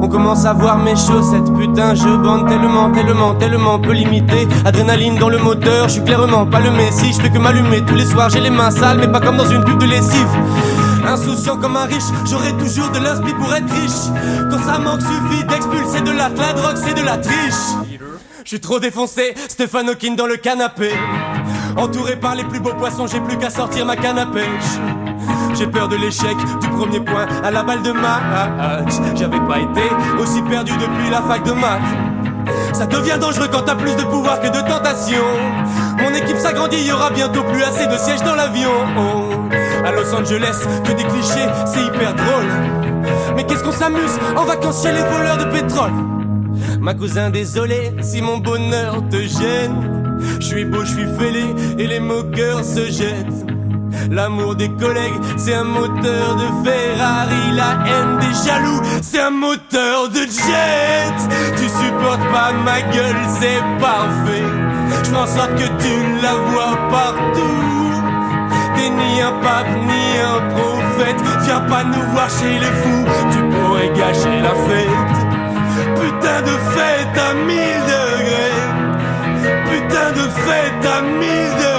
On commence à voir mes chaussettes, putain, je bande tellement, tellement, tellement peu limité. Adrénaline dans le moteur, je suis clairement pas le messie. Je fais que m'allumer tous les soirs, j'ai les mains sales, mais pas comme dans une pub de lessive. Insouciant comme un riche, j'aurai toujours de l'inspi pour être riche. Quand ça manque, suffit d'expulser de la, la drogue, c'est de la triche. Je suis trop défoncé, Stéphane Hawking dans le canapé. Entouré par les plus beaux poissons, j'ai plus qu'à sortir ma canne. J'ai peur de l'échec, du premier point à la balle de match. J'avais pas été aussi perdu depuis la fac de maths. Ça devient dangereux quand t'as plus de pouvoir que de tentation. Mon équipe s'agrandit, il y aura bientôt plus assez de sièges dans l'avion. À Los Angeles, que des clichés, c'est hyper drôle. Mais qu'est-ce qu'on s'amuse en vacances chez les voleurs de pétrole? Ma cousin, désolé si mon bonheur te gêne. Je suis beau, je suis fêlé et les moqueurs se jettent. L'amour des collègues, c'est un moteur de Ferrari. La haine des jaloux, c'est un moteur de jet. Tu supportes pas ma gueule, c'est parfait. Je fais en sorte que tu la vois partout. T'es ni un pape ni un prophète. Viens pas nous voir chez les fous, tu pourrais gâcher la fête. Putain de fête à mille degrés. Putain de fête à mille degrés.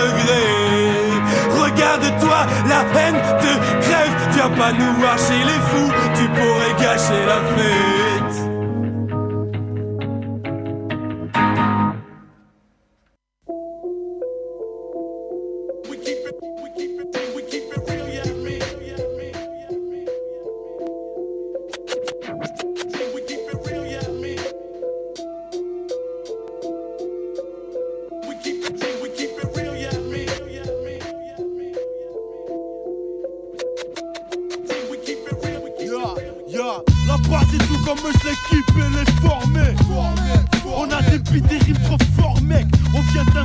Pas nous voir chez les fous, tu pourrais gâcher la fête. On a des beats, des trop mec. On vient t'informer